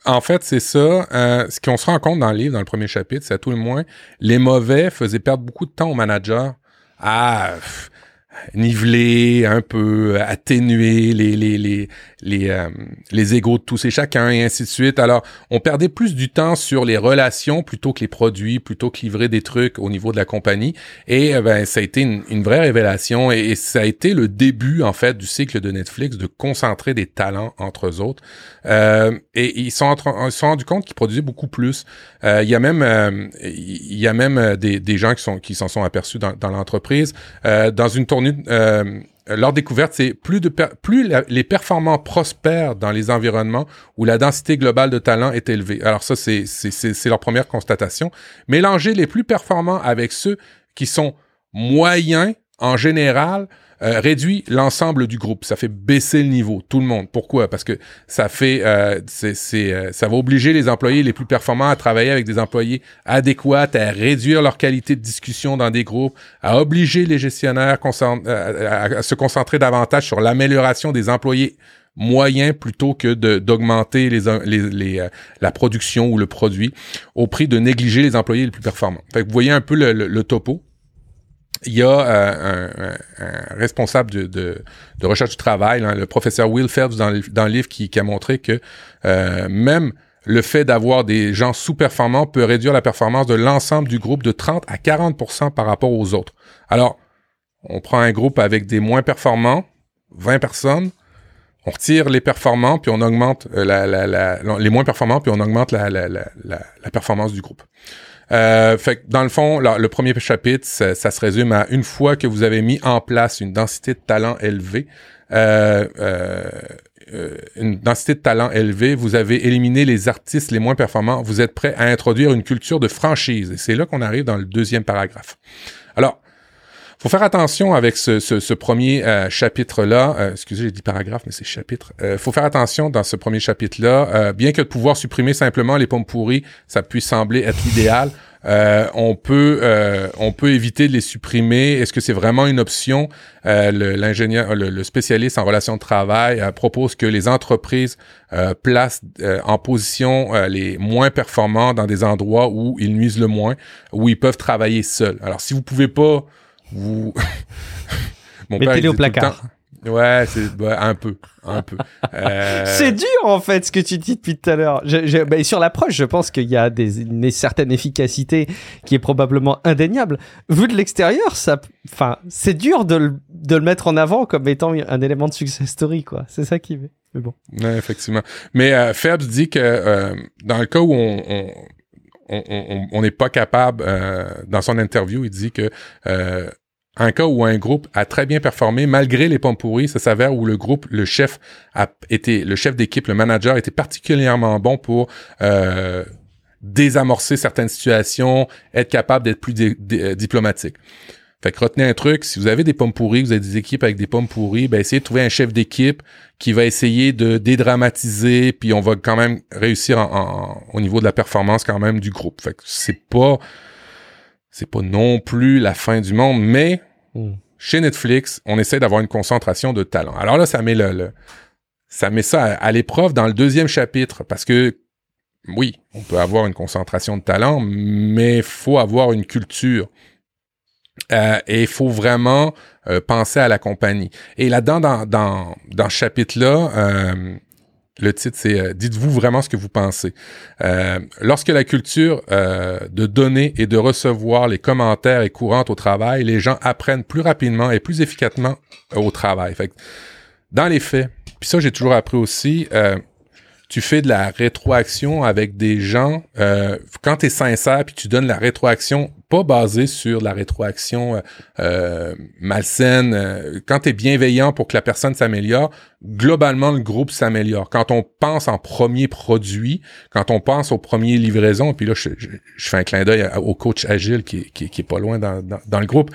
S2: En fait, c'est ça. Euh, ce qu'on se rend compte dans le livre, dans le premier chapitre, c'est à tout le moins, les mauvais faisaient perdre beaucoup de temps aux managers à niveler un peu, atténuer les les les les euh, les égaux de tous et chacun et ainsi de suite. Alors, on perdait plus du temps sur les relations plutôt que les produits, plutôt que livrer des trucs au niveau de la compagnie. Et euh, ben ça a été une, vraie révélation et, ça a été le début en fait du cycle de Netflix de concentrer des talents entre eux autres. Euh, et ils sont, ils sont rendus compte qu'ils produisaient beaucoup plus. Il y a même il y a même des, des gens qui sont qui s'en sont aperçus dans, dans l'entreprise dans une tournée euh, leur découverte, c'est plus, de plus les performants prospèrent dans les environnements où la densité globale de talent est élevée. Alors ça, c'est leur première constatation. Mélanger les plus performants avec ceux qui sont moyens en général euh, réduit l'ensemble du groupe. Ça fait baisser le niveau, tout le monde. Pourquoi? Parce que ça fait, euh, c'est, euh, ça va obliger les employés les plus performants à travailler avec des employés adéquats, à réduire leur qualité de discussion dans des groupes, à obliger les gestionnaires à, se concentrer davantage sur l'amélioration des employés moyen plutôt que d'augmenter la production ou le produit au prix de négliger les employés les plus performants. Vous voyez un peu le, topo. Il y a euh, un, un, responsable de, de, de, recherche du travail, le professeur Will Phelps, dans dans le livre, qui, qui a montré que euh, même le fait d'avoir des gens sous-performants peut réduire la performance de l'ensemble du groupe de 30 à 40% par rapport aux autres. Alors, on prend un groupe avec des moins performants, 20 personnes, on retire les performants, puis on augmente euh, la, la, la, les moins performants, puis on augmente la performance du groupe. Euh, fait que dans le fond, le premier chapitre, ça, ça, se résume à une fois que vous avez mis en place une densité de talent élevée, euh, euh, euh, une densité de talent élevée, vous avez éliminé les artistes les moins performants, vous êtes prêt à introduire une culture de franchise. Et c'est là qu'on arrive dans le deuxième paragraphe. Alors, faut faire attention avec ce, ce, ce premier euh, chapitre-là. Euh, excusez, j'ai dit paragraphe, mais c'est chapitre. Euh, faut faire attention dans ce premier chapitre-là. Euh, bien que de pouvoir supprimer simplement les pommes pourries, ça puisse sembler être l'idéal. on peut on peut éviter de les supprimer. Est-ce que c'est vraiment une option? L'ingénieur, le, spécialiste en relations de travail propose que les entreprises placent en position les moins performants dans des endroits où ils nuisent le moins, où ils peuvent travailler seuls. Alors si vous pouvez pas vous.
S1: Mon Mettez-les au placard.
S2: Ouais, c'est un peu, un peu.
S1: Euh... c'est dur en fait ce que tu dis depuis tout à l'heure. Je, bah, sur l'approche, je pense qu'il y a des, une certaine efficacité qui est probablement indéniable. Vu de l'extérieur, ça, enfin, c'est dur de le, de le mettre en avant comme étant un élément de success story, quoi. C'est ça qui Mais bon.
S2: Ouais, effectivement. Mais euh, dit que euh, dans le cas où on, on on n'est pas capable, euh, dans son interview, il dit que euh, un cas où un groupe a très bien performé malgré les pommes pourries, ça s'avère où le groupe, le chef a été, le chef d'équipe, le manager était particulièrement bon pour euh, désamorcer certaines situations, être capable d'être plus euh, diplomatique. Fait que retenez un truc, si vous avez des pommes pourries, vous avez des équipes avec des pommes pourries, ben essayez de trouver un chef d'équipe qui va essayer de dédramatiser, puis on va quand même réussir au niveau de la performance quand même du groupe. Fait que c'est pas c'est pas non plus la fin du monde, mais hmm. chez Netflix, on essaie d'avoir une concentration de talent. Alors là, ça met le, ça met ça à, l'épreuve dans le deuxième chapitre parce que oui, on peut avoir une concentration de talent, mais faut avoir une culture euh, et il faut vraiment euh, penser à la compagnie. Et là-dedans, dans, dans, dans ce chapitre-là, euh, le titre, c'est Dites-vous vraiment ce que vous pensez. lorsque la culture de donner et de recevoir les commentaires est courante au travail, les gens apprennent plus rapidement et plus efficacement au travail. Fait dans les faits, puis ça, j'ai toujours appris aussi, tu fais de la rétroaction avec des gens, euh, quand tu es sincère, puis tu donnes la rétroaction pas basée sur la rétroaction euh, euh malsaine, euh, quand tu es bienveillant pour que la personne s'améliore, globalement, le groupe s'améliore. Quand on pense en premier produit, quand on pense aux premières livraisons, puis là, je, fais un clin d'œil au coach agile qui, qui, qui est pas loin dans, dans le groupe,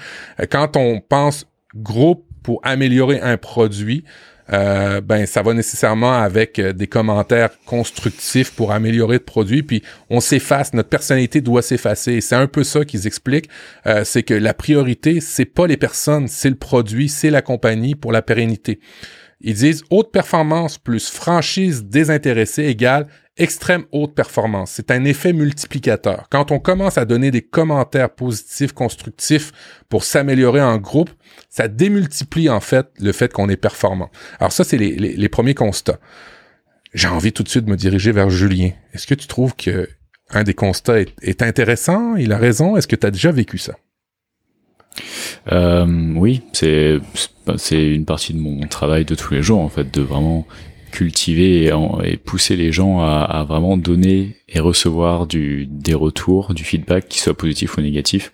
S2: quand on pense groupe pour améliorer un produit, euh, ben ça va nécessairement avec euh, des commentaires constructifs pour améliorer le produit, puis on s'efface, notre personnalité doit s'effacer. C'est un peu ça qu'ils expliquent, euh, c'est que la priorité, c'est pas les personnes, c'est le produit, c'est la compagnie pour la pérennité. Ils disent haute performance plus franchise désintéressée égale extrême haute performance. C'est un effet multiplicateur. Quand on commence à donner des commentaires positifs, constructifs pour s'améliorer en groupe, ça démultiplie en fait le fait qu'on est performant. Alors ça, c'est les, premiers constats. J'ai envie tout de suite de me diriger vers Julien. Est-ce que tu trouves que un des constats est, intéressant? Il a raison? Est-ce que tu as déjà vécu ça?
S3: Euh, oui, c'est c'est une partie de mon travail de tous les jours en fait, de vraiment cultiver et, pousser les gens à, vraiment donner et recevoir des retours, du feedback, qui soit positif ou négatif.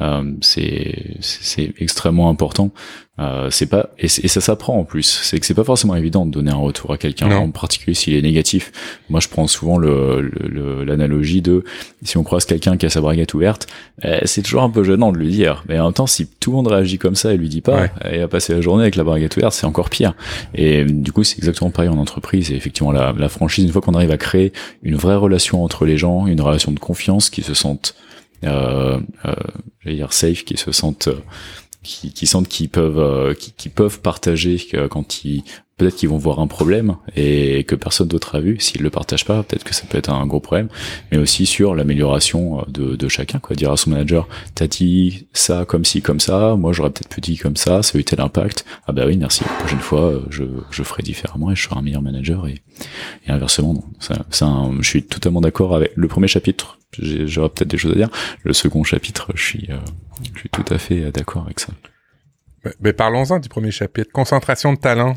S3: Euh, c'est extrêmement important. Euh, c'est pas et, ça s'apprend en plus. C'est que c'est pas forcément évident de donner un retour à quelqu'un, en particulier s'il est négatif. Moi, je prends souvent le l'analogie de si on croise quelqu'un qui a sa braguette ouverte, eh, c'est toujours un peu gênant de lui dire. Mais en même temps, si tout le monde réagit comme ça et lui dit pas, et a passé la journée avec la braguette ouverte, c'est encore pire. Et du coup, c'est exactement pareil en entreprise. Et effectivement, la, la franchise, une fois qu'on arrive à créer une vraie relation entre les gens, une relation de confiance, qui se sentent euh, euh, dire safe, qui se sentent euh, qui, qui sentent qu'ils peuvent euh, qui, qui, peuvent partager quand ils peut-être qu'ils vont voir un problème et que personne d'autre a vu. S'ils le partagent pas, peut-être que ça peut être un gros problème. Mais aussi sur l'amélioration de, de chacun, quoi. Dire à son manager, t'as dit ça comme ci, comme ça. Moi, j'aurais peut-être pu dire comme ça. Ça a eu tel impact. Ah bah oui, merci. La prochaine fois, je, je ferai différemment et je serai un meilleur manager et, et inversement. Non. Ça, un, je suis totalement d'accord avec le premier chapitre. J'aurais peut-être des choses à dire. Le second chapitre, je suis, euh, je suis tout à fait d'accord avec ça.
S2: Mais parlons-en du premier chapitre. Concentration de talent.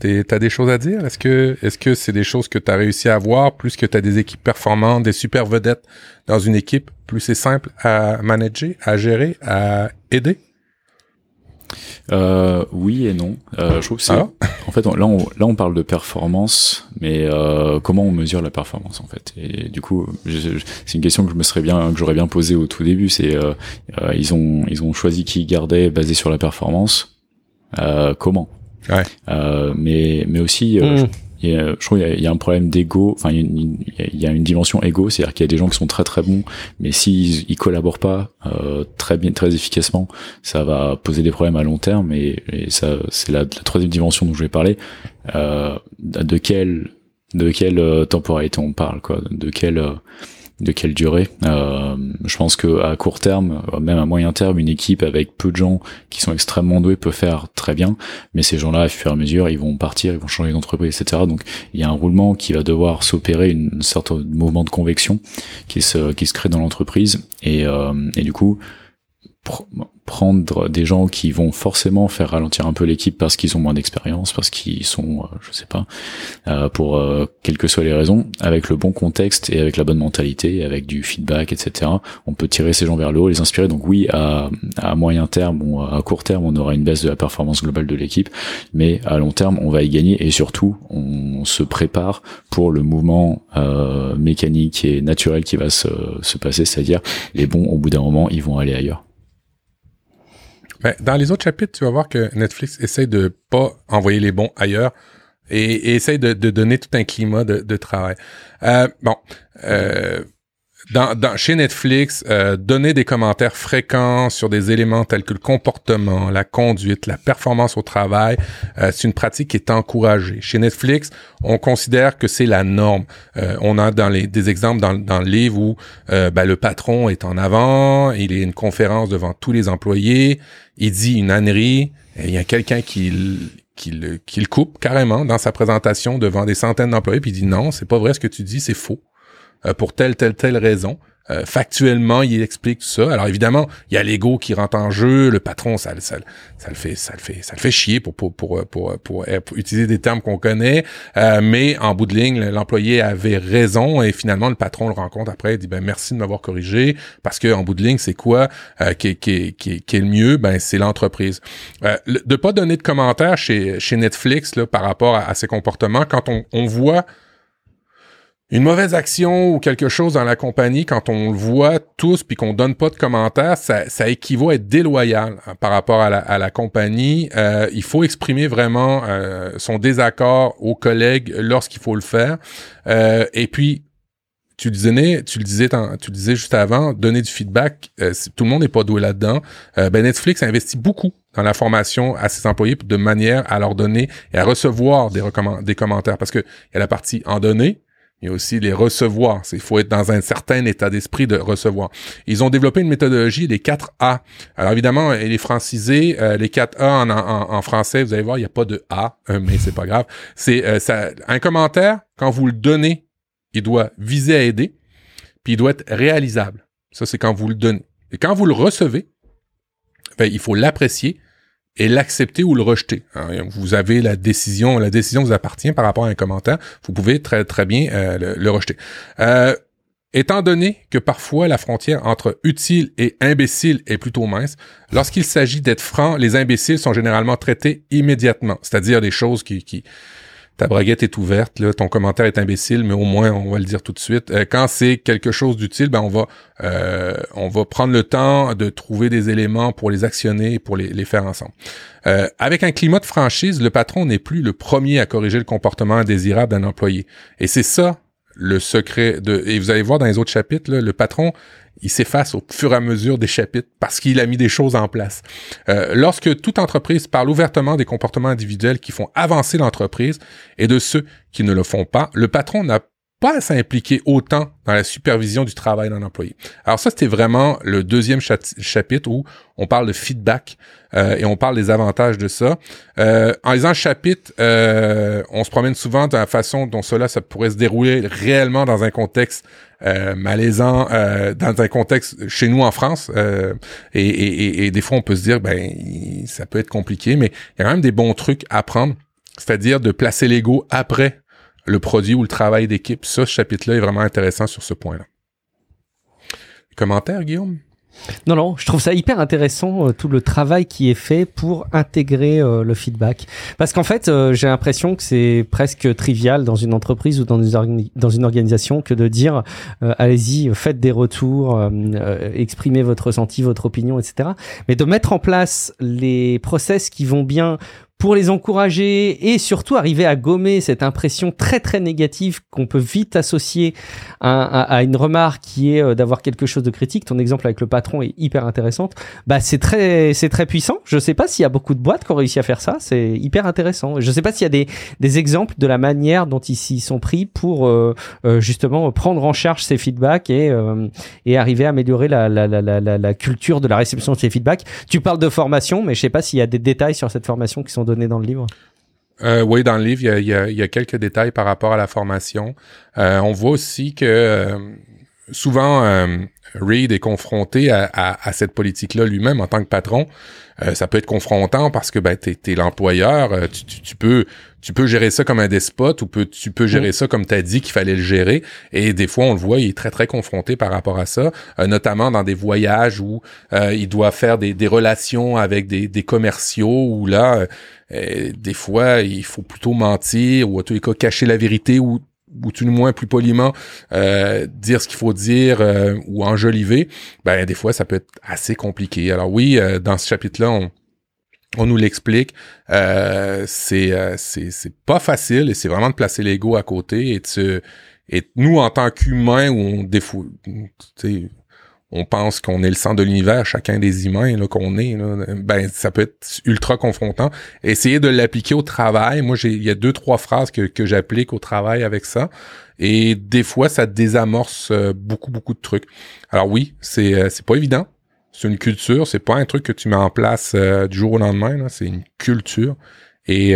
S2: T'as des choses à dire? Est-ce que est-ce que c'est des choses que tu as réussi à avoir, plus que tu as des équipes performantes, des super vedettes dans une équipe, plus c'est simple à manager, à gérer, à aider?
S3: Euh, oui et non. Euh, je trouve que c'est. Ah. en fait, là, on, là, on parle de performance, mais euh, comment on mesure la performance en fait? Et du coup, c'est une question que je me serais bien, que j'aurais bien posée au tout début. C'est euh, euh, ils ont ils ont choisi qui garder basé sur la performance. comment?
S2: Ouais.
S3: Mais mais aussi. Mmh je trouve qu'il y, a un problème d'ego. Enfin, il y, a une dimension ego, c'est-à-dire qu'il y a des gens qui sont très très bons, mais s'ils ils collaborent pas euh, très bien, très efficacement, ça va poser des problèmes à long terme. Et, ça, c'est la, la, troisième dimension dont je vais parler. Euh, de quelle de quelle euh, temporalité on parle, quoi? De quelle euh, de quelle durée. Euh, je pense que à court terme, même à moyen terme, une équipe avec peu de gens qui sont extrêmement doués peut faire très bien, mais ces gens-là, à fur et à mesure, ils vont partir, ils vont changer d'entreprise, etc. Donc il y a un roulement qui va devoir s'opérer, une, sorte de mouvement de convection qui se crée dans l'entreprise, et, euh, et du coup prendre des gens qui vont forcément faire ralentir un peu l'équipe parce qu'ils ont moins d'expérience, parce qu'ils sont, euh, je sais pas, euh, pour euh, quelles que soient les raisons, avec le bon contexte et avec la bonne mentalité, avec du feedback, etc. On peut tirer ces gens vers le haut, les inspirer. Donc oui, à, à moyen terme ou à court terme, on aura une baisse de la performance globale de l'équipe, mais à long terme, on va y gagner et surtout, on se prépare pour le mouvement euh, mécanique et naturel qui va se, se passer, c'est-à-dire les bons, au bout d'un moment, ils vont aller ailleurs.
S2: Ben, dans les autres chapitres, tu vas voir que Netflix essaie de pas envoyer les bons ailleurs et, essaie de, de, donner tout un climat de, de travail. Euh, bon, euh, dans, chez Netflix, euh, donner des commentaires fréquents sur des éléments tels que le comportement, la conduite, la performance au travail, euh, c'est une pratique qui est encouragée. Chez Netflix, on considère que c'est la norme. Euh, on a dans les, des exemples dans, dans le livre où ben, le patron est en avant, il est une conférence devant tous les employés, il dit une ânerie, et il y a quelqu'un qui qui le, qui le coupe carrément dans sa présentation devant des centaines d'employés, puis il dit non, c'est pas vrai ce que tu dis, c'est faux. Euh, pour telle, telle, telle raison. Euh, factuellement, il explique ça. Alors évidemment, il y a l'ego qui rentre en jeu. Le patron, ça, ça, ça le fait, ça le fait, ça le fait chier pour pour pour pour, pour, utiliser des termes qu'on connaît. Euh, mais en bout de ligne, l'employé avait raison et finalement le patron le rencontre après. Il dit ben merci de m'avoir corrigé parce que en bout de ligne, c'est quoi qui, qui, qui, qui, est le mieux? Ben c'est l'entreprise. de pas donner de commentaires chez chez Netflix là par rapport à, à ces comportements quand on, on voit une mauvaise action ou quelque chose dans la compagnie, quand on le voit tous puis qu'on donne pas de commentaires, ça, équivaut à être déloyal hein, par rapport à la, compagnie. Euh, il faut exprimer vraiment euh, son désaccord aux collègues lorsqu'il faut le faire. Euh, et puis, tu le disais, tu le disais, tu le disais juste avant, donner du feedback. tout le monde n'est pas doué là-dedans. ben Netflix investit beaucoup dans la formation à ses employés de manière à leur donner et à recevoir des, des commentaires parce que il y a la partie en donner il y a aussi les recevoir. Il faut être dans un certain état d'esprit de recevoir. Ils ont développé une méthodologie des 4 A. Alors évidemment, elle est francisée. Euh, les 4 A en, en, en, français, vous allez voir, il n'y a pas de A, euh, mais c'est pas grave. C'est euh, un commentaire, quand vous le donnez, il doit viser à aider, puis il doit être réalisable. Ça, c'est quand vous le donnez. Et quand vous le recevez, ben, il faut l'apprécier, et l'accepter ou le rejeter. Hein, vous avez la décision, la décision vous appartient par rapport à un commentaire. Vous pouvez très très bien euh, le, rejeter. Euh, étant donné que parfois la frontière entre utile et imbécile est plutôt mince, lorsqu'il s'agit d'être franc, les imbéciles sont généralement traités immédiatement, c'est-à-dire des choses qui, qui ta braguette est ouverte, ton commentaire est imbécile, mais au moins on va le dire tout de suite. Euh, quand c'est quelque chose d'utile, ben on va euh, on va prendre le temps de trouver des éléments pour les actionner, pour les, faire ensemble. Euh, avec un climat de franchise, le patron n'est plus le premier à corriger le comportement indésirable d'un employé. Et c'est ça le secret de et vous allez voir dans les autres chapitres le patron il s'efface au fur et à mesure des chapitres parce qu'il a mis des choses en place. Euh, lorsque toute entreprise parle ouvertement des comportements individuels qui font avancer l'entreprise et de ceux qui ne le font pas, le patron n'a pas à s'impliquer autant dans la supervision du travail d'un employé. Alors ça, c'était vraiment le deuxième chapitre où on parle de feedback euh, et on parle des avantages de ça. Euh, en lisant le chapitre, euh, on se promène souvent dans la façon dont cela ça pourrait se dérouler réellement dans un contexte malaisant, dans un contexte chez nous en France. Et, et, et, des fois, on peut se dire, ben, ça peut être compliqué, mais il y a quand même des bons trucs à prendre, c'est-à-dire de placer l'ego après le produit ou le travail d'équipe. Ça, ce chapitre-là est vraiment intéressant sur ce point-là. Commentaire, Guillaume?
S1: Non, non, je trouve ça hyper intéressant, euh, tout le travail qui est fait pour intégrer euh, le feedback. Parce qu'en fait, euh, j'ai l'impression que c'est presque trivial dans une entreprise ou dans une, dans une organisation que de dire, allez-y, faites des retours, exprimez votre ressenti, votre opinion, etc. Mais de mettre en place les process qui vont bien pour les encourager et surtout arriver à gommer cette impression très très négative qu'on peut vite associer à, une remarque qui est euh, d'avoir quelque chose de critique. Ton exemple avec le patron est hyper intéressante. Bah c'est très c'est très puissant. Je sais pas s'il y a beaucoup de boîtes qui ont réussi à faire ça. C'est hyper intéressant. Je sais pas s'il y a des, des exemples de la manière dont ils s'y sont pris pour euh, euh, justement prendre en charge ces feedbacks et et arriver à améliorer la, la, la, la, la culture de la réception de ces feedbacks. Tu parles de formation, mais je sais pas s'il y a des détails sur cette formation qui sont dans le livre?
S2: Euh, oui, dans le livre, il y, a, quelques détails par rapport à la formation. Euh, on voit aussi que euh, souvent, Reed est confronté à, cette politique-là lui-même en tant que patron. Ça peut être confrontant parce que ben, tu es, l'employeur, tu, peux tu peux gérer ça comme un despote ou tu peux gérer mm. ça comme tu as dit qu'il fallait le gérer. Et des fois, on le voit, il est très, très confronté par rapport à ça, notamment dans des voyages où il doit faire des, relations avec des, des commerciaux où là, euh, des fois, il faut plutôt mentir ou à tous les cas cacher la vérité ou ou tout le moins plus poliment euh, dire ce qu'il faut dire euh, ou enjoliver, ben des fois ça peut être assez compliqué. Alors oui, dans ce chapitre-là, on, on nous l'explique. Euh, c'est c'est pas facile et c'est vraiment de placer l'ego à côté et de et nous en tant qu'humains où on défaut, on pense qu'on est le centre de l'univers, chacun des humains là, qu'on est, ben ça peut être ultra confrontant. Essayer de l'appliquer au travail, moi j'ai il y a deux trois phrases que, que j'applique au travail avec ça, et des fois ça désamorce euh, beaucoup beaucoup de trucs. Alors oui, c'est euh, c'est pas évident, c'est une culture, c'est pas un truc que tu mets en place euh, du jour au lendemain, c'est une culture, et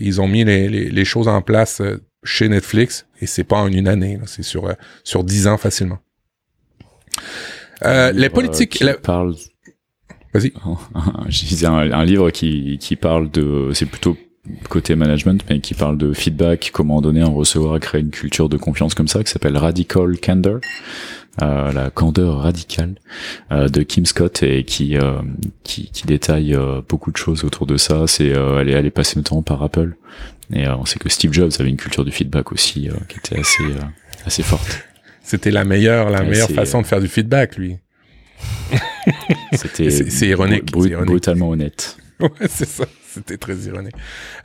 S2: ils ont mis les, les, choses en place chez Netflix, et c'est pas en une année, c'est sur sur dix ans facilement. Euh, les politiques.
S3: La... parle.
S2: Vas-y.
S3: Je disais un, livre qui, qui parle de. C'est plutôt côté management, mais qui parle de feedback, comment donner, en recevoir, créer une culture de confiance comme ça, qui s'appelle Radical Candor. Euh, la candeur radicale euh, de Kim Scott et qui euh, qui, qui, détaille euh, beaucoup de choses autour de ça. C'est euh, elle est elle est passée notamment par Apple et on sait que Steve Jobs avait une culture du feedback aussi qui était assez assez forte.
S2: C'était la meilleure, la meilleure façon de faire du feedback, lui.
S3: C'était c'est ironique, brutalement honnête.
S2: ouais, c'est ça. C'était très ironique.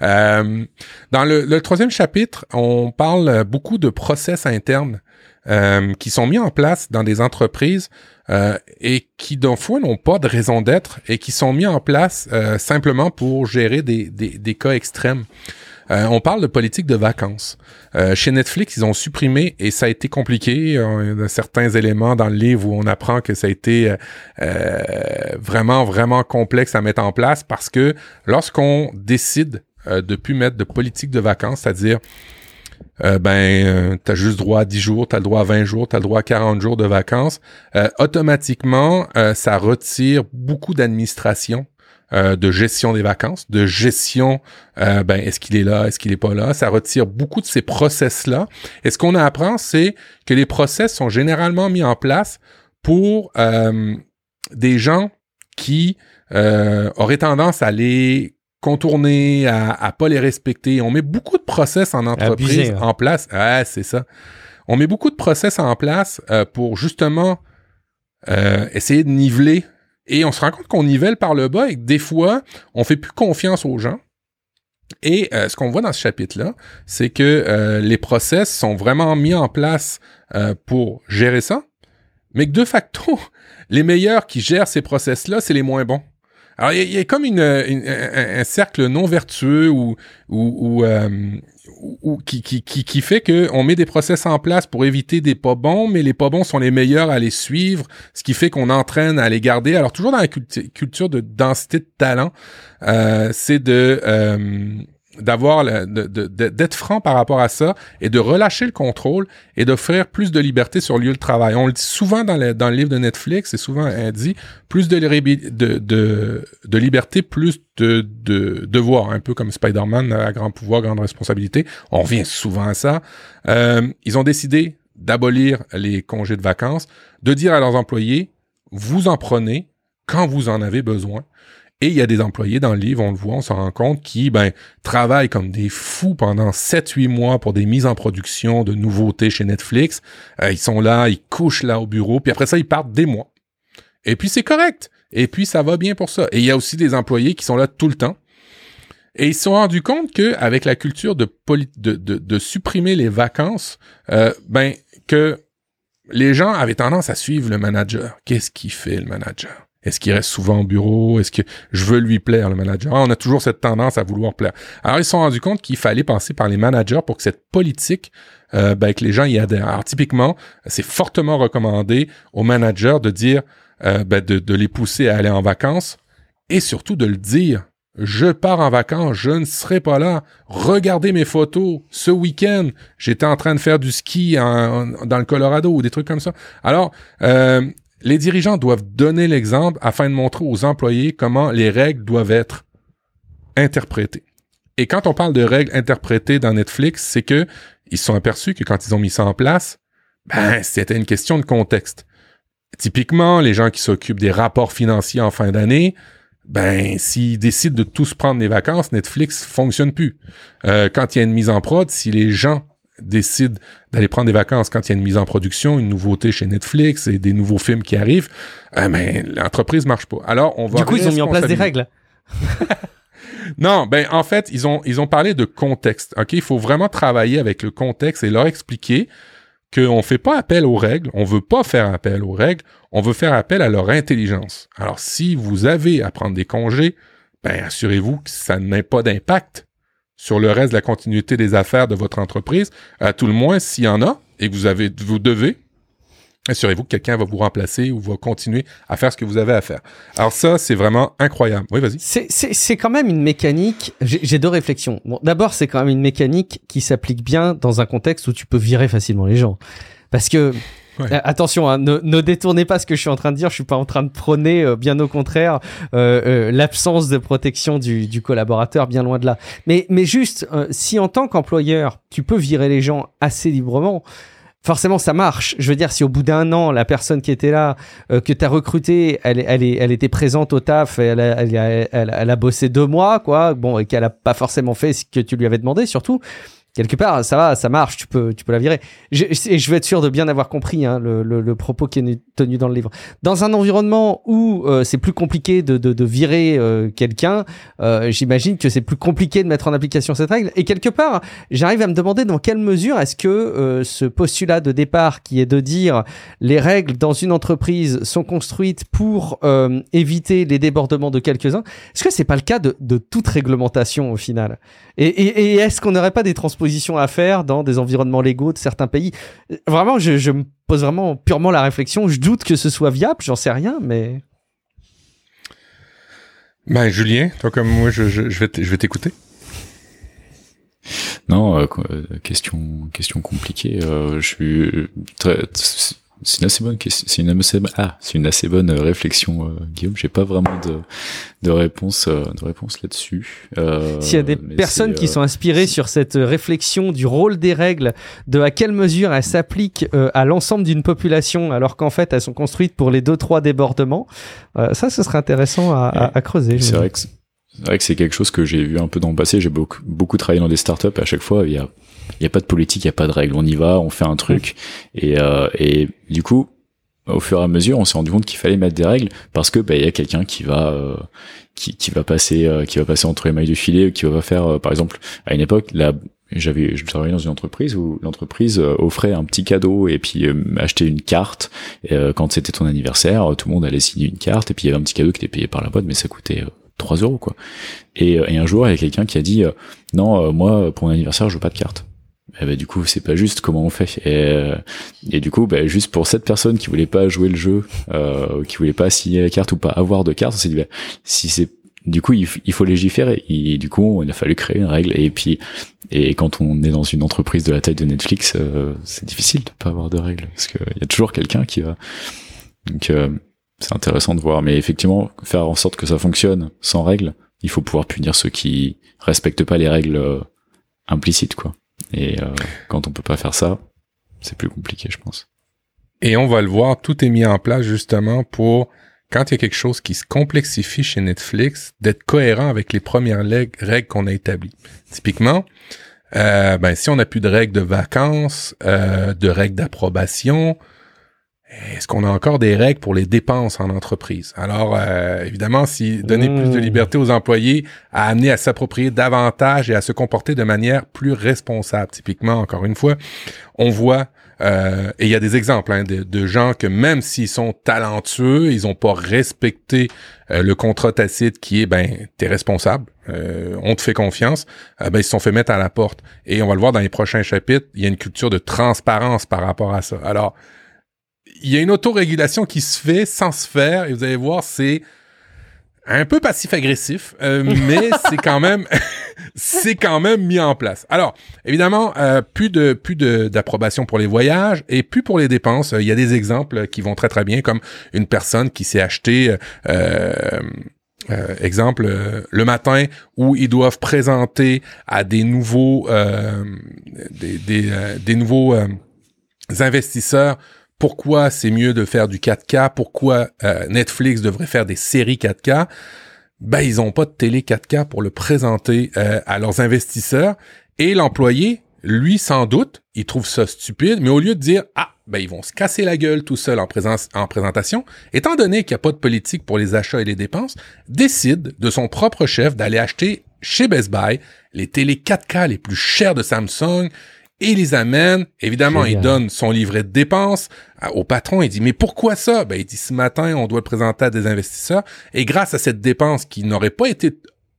S2: Euh, dans le, le, troisième chapitre, on parle beaucoup de process internes euh, qui sont mis en place dans des entreprises euh, et qui, d'un fois, n'ont pas de raison d'être et qui sont mis en place euh, simplement pour gérer des, des, des cas extrêmes. Euh, on parle de politique de vacances. Euh, chez Netflix, ils ont supprimé, et ça a été compliqué, a certains éléments dans le livre où on apprend que ça a été euh, vraiment, vraiment complexe à mettre en place parce que lorsqu'on décide de plus mettre de politique de vacances, c'est-à-dire euh, ben, tu as juste droit à 10 jours, tu as le droit à 20 jours, tu as le droit à 40 jours de vacances, automatiquement, ça retire beaucoup d'administration euh, de gestion des vacances, de gestion, euh, ben est-ce qu'il est là, est-ce qu'il est pas là? Ça retire beaucoup de ces process-là. Et ce qu'on apprend, c'est que les process sont généralement mis en place pour euh, des gens qui auraient tendance à les contourner, à, à pas les respecter. On met beaucoup de process en entreprise hein. en place. Ah, c'est ça. On met beaucoup de process en place pour justement essayer de niveler et on se rend compte qu'on nivelle par le bas et que des fois, on fait plus confiance aux gens. Et euh, ce qu'on voit dans ce chapitre-là, c'est que euh, les process sont vraiment mis en place euh, pour gérer ça, mais que de facto, les meilleurs qui gèrent ces process-là, c'est les moins bons. Alors, il y, a comme une, un, cercle non vertueux ou, ou, ou, qui, qui, qui, qui, fait qu'on met des process en place pour éviter des pas bons, mais les pas bons sont les meilleurs à les suivre, ce qui fait qu'on entraîne à les garder. Alors, toujours dans la culture de densité de talent, euh, c'est de d'avoir d'être franc par rapport à ça et de relâcher le contrôle et d'offrir plus de liberté sur le lieu de travail. On le dit souvent dans le, dans le livre de Netflix, et souvent dit plus de, de, de, liberté, plus de, de devoir, un peu comme Spider-Man grand pouvoir, grande responsabilité. On revient souvent à ça. Euh, ils ont décidé d'abolir les congés de vacances, de dire à leurs employés, vous en prenez quand vous en avez besoin. Et il y a des employés dans le livre, on le voit, on s'en rend compte, qui ben, travaillent comme des fous pendant 7-8 mois pour des mises en production de nouveautés chez Netflix. Euh, ils sont là, ils couchent là au bureau, puis après ça, ils partent des mois. Et puis c'est correct. Et puis ça va bien pour ça. Et il y a aussi des employés qui sont là tout le temps. Et ils se sont rendus compte que avec la culture de, de, de, supprimer les vacances, euh, ben que les gens avaient tendance à suivre le manager. Qu'est-ce qu'il fait le manager? Est-ce qu'il reste souvent au bureau? Est-ce que je veux lui plaire, le manager? Ah, on a toujours cette tendance à vouloir plaire. Alors, ils se sont rendus compte qu'il fallait passer par les managers pour que cette politique, euh, ben, que les gens y adhèrent. Alors, typiquement, c'est fortement recommandé aux managers de dire, euh, ben, de, de les pousser à aller en vacances et surtout de le dire. Je pars en vacances, je ne serai pas là. Regardez mes photos. Ce week-end, j'étais en train de faire du ski dans le Colorado ou des trucs comme ça. Alors, euh, les dirigeants doivent donner l'exemple afin de montrer aux employés comment les règles doivent être interprétées. Et quand on parle de règles interprétées dans Netflix, c'est que ils se sont aperçus que quand ils ont mis ça en place, ben, c'était une question de contexte. Typiquement, les gens qui s'occupent des rapports financiers en fin d'année, ben, s'ils décident de tous prendre des vacances, Netflix fonctionne plus. Euh, quand il y a une mise en prod, si les gens décide d'aller prendre des vacances quand il y a une mise en production, une nouveauté chez Netflix et des nouveaux films qui arrivent, euh, ben, l'entreprise marche pas. Alors, on va.
S1: Du coup, ils ont mis en place des règles.
S2: non, ben en fait, ils ont ils ont parlé de contexte. Ok, il faut vraiment travailler avec le contexte et leur expliquer qu'on fait pas appel aux règles, on veut pas faire appel aux règles, on veut faire appel à leur intelligence. Alors, si vous avez à prendre des congés, ben assurez-vous que ça n'ait pas d'impact sur le reste de la continuité des affaires de votre entreprise, à tout le moins s'il y en a et que vous avez, vous devez, assurez-vous que quelqu'un va vous remplacer ou va continuer à faire ce que vous avez à faire. Alors ça, c'est vraiment incroyable. Oui, vas-y.
S1: C'est quand même une mécanique. J'ai deux réflexions. Bon, d'abord, c'est quand même une mécanique qui s'applique bien dans un contexte où tu peux virer facilement les gens, parce que euh, attention, hein, ne, détournez pas ce que je suis en train de dire. Je suis pas en train de prôner, euh, bien au contraire, euh, l'absence de protection du, collaborateur, bien loin de là. Mais, mais juste, si en tant qu'employeur, tu peux virer les gens assez librement, forcément ça marche. Je veux dire, si au bout d'un an, la personne qui était là, que tu as recrutée, elle, elle, elle était présente au taf, elle a, elle, elle, elle a bossé deux mois, quoi, bon, et qu'elle a pas forcément fait ce que tu lui avais demandé, surtout quelque part, ça va, ça marche, tu peux, tu peux la virer. Je, et je veux être sûr de bien avoir compris hein, le, le, le, propos qui est tenu dans le livre. Dans un environnement où euh, c'est plus compliqué de, de, de virer euh, quelqu'un, euh, j'imagine que c'est plus compliqué de mettre en application cette règle. Et quelque part, j'arrive à me demander dans quelle mesure est-ce que ce postulat de départ, qui est de dire les règles dans une entreprise sont construites pour éviter les débordements de quelques-uns, est-ce que c'est pas le cas de, de toute réglementation au final? Et, et, et est-ce qu'on n'aurait pas des trans position à faire dans des environnements légaux de certains pays. Vraiment, je, me pose vraiment purement la réflexion. Je doute que ce soit viable, j'en sais rien, mais.
S2: Ben, Julien, toi comme moi, je, je, vais t'écouter.
S3: Non, euh, euh, question, question compliquée. Euh, je suis très, c'est une assez bonne c'est une assez ah, c'est une assez bonne euh, réflexion, euh, Guillaume. J'ai pas vraiment de de réponse euh, de réponse là-dessus.
S1: Euh, S'il y a des personnes qui sont inspirées sur cette réflexion du rôle des règles, de à quelle mesure elles s'appliquent à l'ensemble d'une population, alors qu'en fait elles sont construites pour les deux trois débordements, ça, ce serait intéressant à, à, à creuser.
S3: C'est vrai que c'est vrai que c'est quelque chose que j'ai vu un peu dans le passé. J'ai beaucoup, beaucoup travaillé dans des startups et à chaque fois, il y a il n'y a pas de politique, il n'y a pas de règles. On y va, on fait un truc. Et, euh, et du coup, au fur et à mesure, on s'est rendu compte qu'il fallait mettre des règles parce que bah, il y a quelqu'un qui va qui, qui va passer qui va passer entre les mailles du filet, qui va faire par exemple à une époque la j'avais je travaillais dans une entreprise où l'entreprise offrait un petit cadeau et puis acheter une carte quand c'était ton anniversaire tout le monde allait signer une carte et puis il y avait un petit cadeau qui était payé par la boîte mais ça coûtait 3 euros quoi. Et, et un jour il y a quelqu'un qui a dit non moi pour mon anniversaire je veux pas de carte. Et bah, du coup c'est pas juste comment on fait et, et du coup bah, juste pour cette personne qui voulait pas jouer le jeu euh, qui voulait pas signer la carte ou pas avoir de carte on s'est dit bah, si c'est du coup il, il, faut légiférer et du coup il a fallu créer une règle et puis et quand on est dans une entreprise de la taille de Netflix euh, c'est difficile de pas avoir de règles parce qu'il y a toujours quelqu'un qui va donc euh, c'est intéressant de voir mais effectivement faire en sorte que ça fonctionne sans règles il faut pouvoir punir ceux qui respectent pas les règles euh, implicites quoi et euh, quand on peut pas faire ça, c'est plus compliqué, je pense.
S2: Et on va le voir, tout est mis en place justement pour quand il y a quelque chose qui se complexifie chez Netflix, d'être cohérent avec les premières règles qu'on a établies. Typiquement, euh, ben si on n'a plus de règles de vacances, euh, de règles d'approbation, est-ce qu'on a encore des règles pour les dépenses en entreprise? Alors, euh, évidemment, si donner plus de mmh. liberté aux employés a amené à s'approprier davantage et à se comporter de manière plus responsable. Typiquement, encore une fois, on voit, euh, et il y a des exemples hein, de, gens que même s'ils sont talentueux, ils n'ont pas respecté euh, le contrat tacite qui est, ben, t'es responsable, on te fait confiance, ben, ils se sont fait mettre à la porte. Et on va le voir dans les prochains chapitres, il y a une culture de transparence par rapport à ça. Alors, il y a une autorégulation qui se fait sans se faire, et vous allez voir, c'est un peu passif-agressif, euh, mais c'est quand même c'est quand même mis en place. Alors, évidemment, euh, plus de plus d'approbation pour les voyages et plus pour les dépenses. Il y a des exemples qui vont très très bien, comme une personne qui s'est acheté euh, exemple, le matin où ils doivent présenter à des nouveaux des, des, des, nouveaux investisseurs pourquoi c'est mieux de faire du 4K, pourquoi euh, Netflix devrait faire des séries 4K, ben ils ont pas de télé 4K pour le présenter euh, à leurs investisseurs. Et l'employé, lui sans doute, il trouve ça stupide, mais au lieu de dire ah ben ils vont se casser la gueule tout seul en, présence, en présentation, étant donné qu'il n'y a pas de politique pour les achats et les dépenses, décide de son propre chef d'aller acheter chez Best Buy les télé 4K les plus chères de Samsung et les amène. Évidemment, il donne son livret de dépenses au patron. Il dit, mais pourquoi ça? Ben, il dit, ce matin, on doit le présenter à des investisseurs. Et grâce à cette dépense qui n'aurait pas été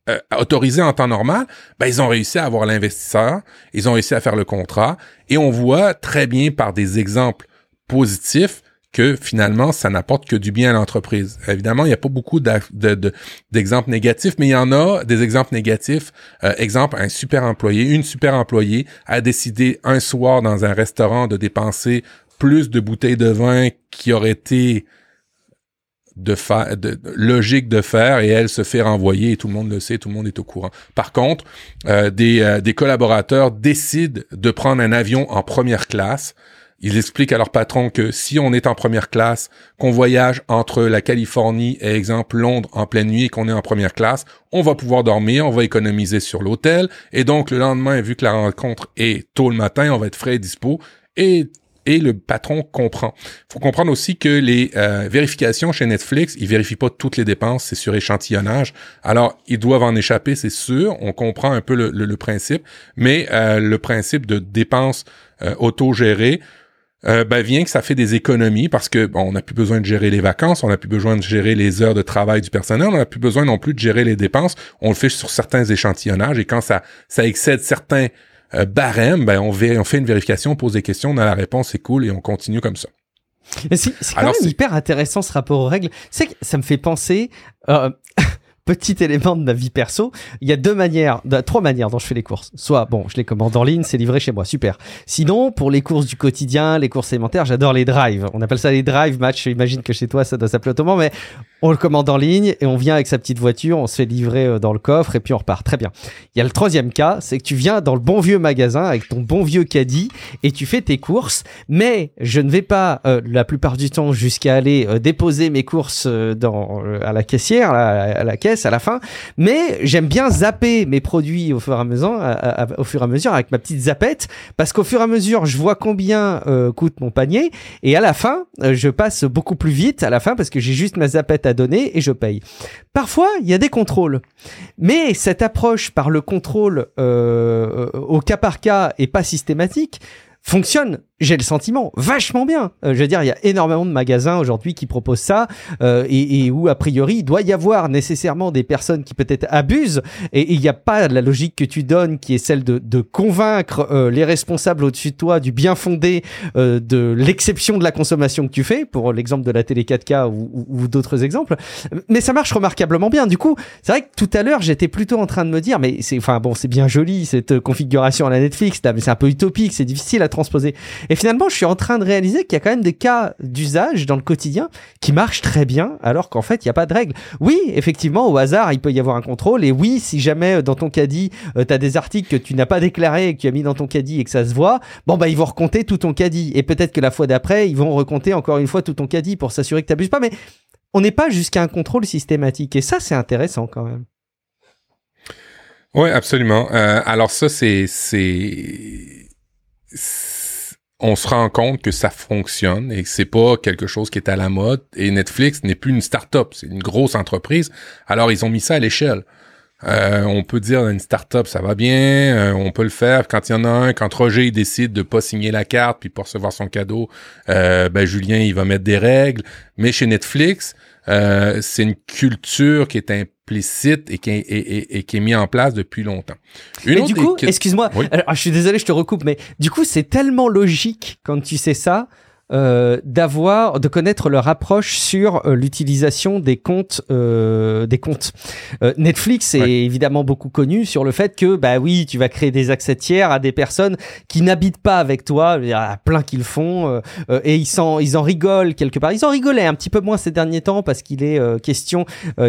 S2: euh, autorisée en temps normal, ben, ils ont réussi à avoir l'investisseur. Ils ont réussi à faire le contrat. Et on voit très bien par des exemples positifs que finalement, ça n'apporte que du bien à l'entreprise. Évidemment, il n'y a pas beaucoup d'exemples négatifs, mais il y en a des exemples négatifs. Euh, exemple, un super employé, une super employée a décidé un soir dans un restaurant de plus de bouteilles de vin qui auraient été de, de, logique de faire et elle se fait renvoyer et tout le monde le sait, tout le monde est au courant. Par contre, euh, des, euh, des collaborateurs décident de prendre un avion en première classe ils expliquent à leur patron que si on est en première classe, qu'on voyage entre la Californie et exemple Londres en pleine nuit et qu'on est en première classe, on va pouvoir dormir, on va économiser sur l'hôtel et donc le lendemain, vu que la rencontre est tôt le matin, on va être frais et dispo et et le patron comprend. faut comprendre aussi que les euh, vérifications chez Netflix, ils vérifient pas toutes les dépenses, c'est sur échantillonnage. Alors, ils doivent en échapper, c'est sûr. On comprend un peu le, principe, mais euh, le principe de dépenses euh, autogérées, euh, ben, vient que ça fait des économies parce que bon, on n'a plus besoin de gérer les vacances, on n'a plus besoin de gérer les heures de travail du personnel, on n'a plus besoin non plus de gérer les dépenses. On le fait sur certains échantillonnages et quand ça, ça excède certains euh, barèmes, ben, on, on fait une vérification, on pose des questions, on a la réponse, c'est cool et on continue comme ça.
S1: C'est quand même hyper intéressant ce rapport aux règles. C'est que ça me fait penser. Euh, petit élément de ma vie perso, il y a deux manières, trois manières dont je fais les courses. Soit, bon, je les commande en ligne, c'est livré chez moi, super. Sinon, pour les courses du quotidien, les courses alimentaires, j'adore les drives. On appelle ça les drive match. J'imagine que chez toi, ça doit s'appeler autrement, mais on le commande en ligne et on vient avec sa petite voiture, on se fait livrer euh, dans le coffre et puis on repart. Très bien. Il y a le troisième cas, c'est que tu viens dans le bon vieux magasin avec ton bon vieux caddie et tu fais tes courses, mais je ne vais pas euh, la plupart du temps jusqu'à aller euh, déposer mes courses à la caissière, à la caisse à la fin. Mais j'aime bien zapper mes produits au fur et à mesure, au fur et à mesure avec ma petite zappette, parce qu'au fur et à mesure, je vois combien euh, coûte mon panier, et à la fin, euh, je passe beaucoup plus vite à la fin parce que j'ai juste ma zappette à donner et je paye. Parfois, il y a des contrôles, mais cette approche par le contrôle euh, au cas par cas et pas systématique fonctionne j'ai le sentiment vachement bien. Euh, je veux dire, il y a énormément de magasins aujourd'hui qui proposent ça euh, et, et, où a priori il doit y avoir nécessairement des personnes qui peut-être abusent et il n'y a pas la logique que tu donnes qui est celle de, de convaincre euh, les responsables au-dessus de toi du bien fondé euh, de l'exception de la consommation que tu fais pour l'exemple de la télé 4K ou, ou, d'autres exemples. Mais ça marche remarquablement bien. Du coup, c'est vrai que tout à l'heure j'étais plutôt en train de me dire, mais c'est enfin bon, c'est bien joli cette configuration à la Netflix là, mais c'est un peu utopique, c'est difficile à transposer. Et finalement, je suis en train de réaliser qu'il y a quand même des cas d'usage dans le quotidien qui marchent très bien, alors qu'en fait, il n'y a pas de règles. Oui, effectivement, au hasard, il peut y avoir un contrôle. Et oui, si jamais euh, dans ton caddie, euh, tu as des articles que tu n'as pas déclarés et que tu as mis dans ton caddie et que ça se voit, bon, bah, ils vont recompter tout ton caddie. Et peut-être que la fois d'après, ils vont recompter encore une fois tout ton caddie pour s'assurer que tu n'abuses pas. Mais on n'est pas jusqu'à un contrôle systématique. Et ça, c'est intéressant quand même.
S2: Oui, absolument. Euh, alors ça, c'est on se rend compte que ça fonctionne et que c'est pas quelque chose qui est à la mode. Et Netflix n'est plus une start-up, c'est une grosse entreprise. Alors ils ont mis ça à l'échelle. Euh, on peut dire une start-up ça va bien, euh, on peut le faire quand il y en a un, quand Roger décide de pas signer la carte puis pour recevoir son cadeau, euh, ben Julien il va mettre des règles. Mais chez Netflix, euh, c'est une culture qui est implicite et qui est, et, et, qui est mise en place depuis longtemps.
S1: Une mais du coup, excuse-moi, oui. je suis désolé, je te recoupe, mais du coup, c'est tellement logique quand tu sais ça euh, d'avoir, de connaître leur approche sur euh, l'utilisation des comptes, euh, des comptes. Euh, Netflix est ouais. évidemment beaucoup connu sur le fait que, bah oui, tu vas créer des accès tiers à des personnes qui n'habitent pas avec toi. Il y a plein qui le font euh, et ils en, ils en rigolent quelque part. Ils en rigolaient un petit peu moins ces derniers temps parce qu'il est question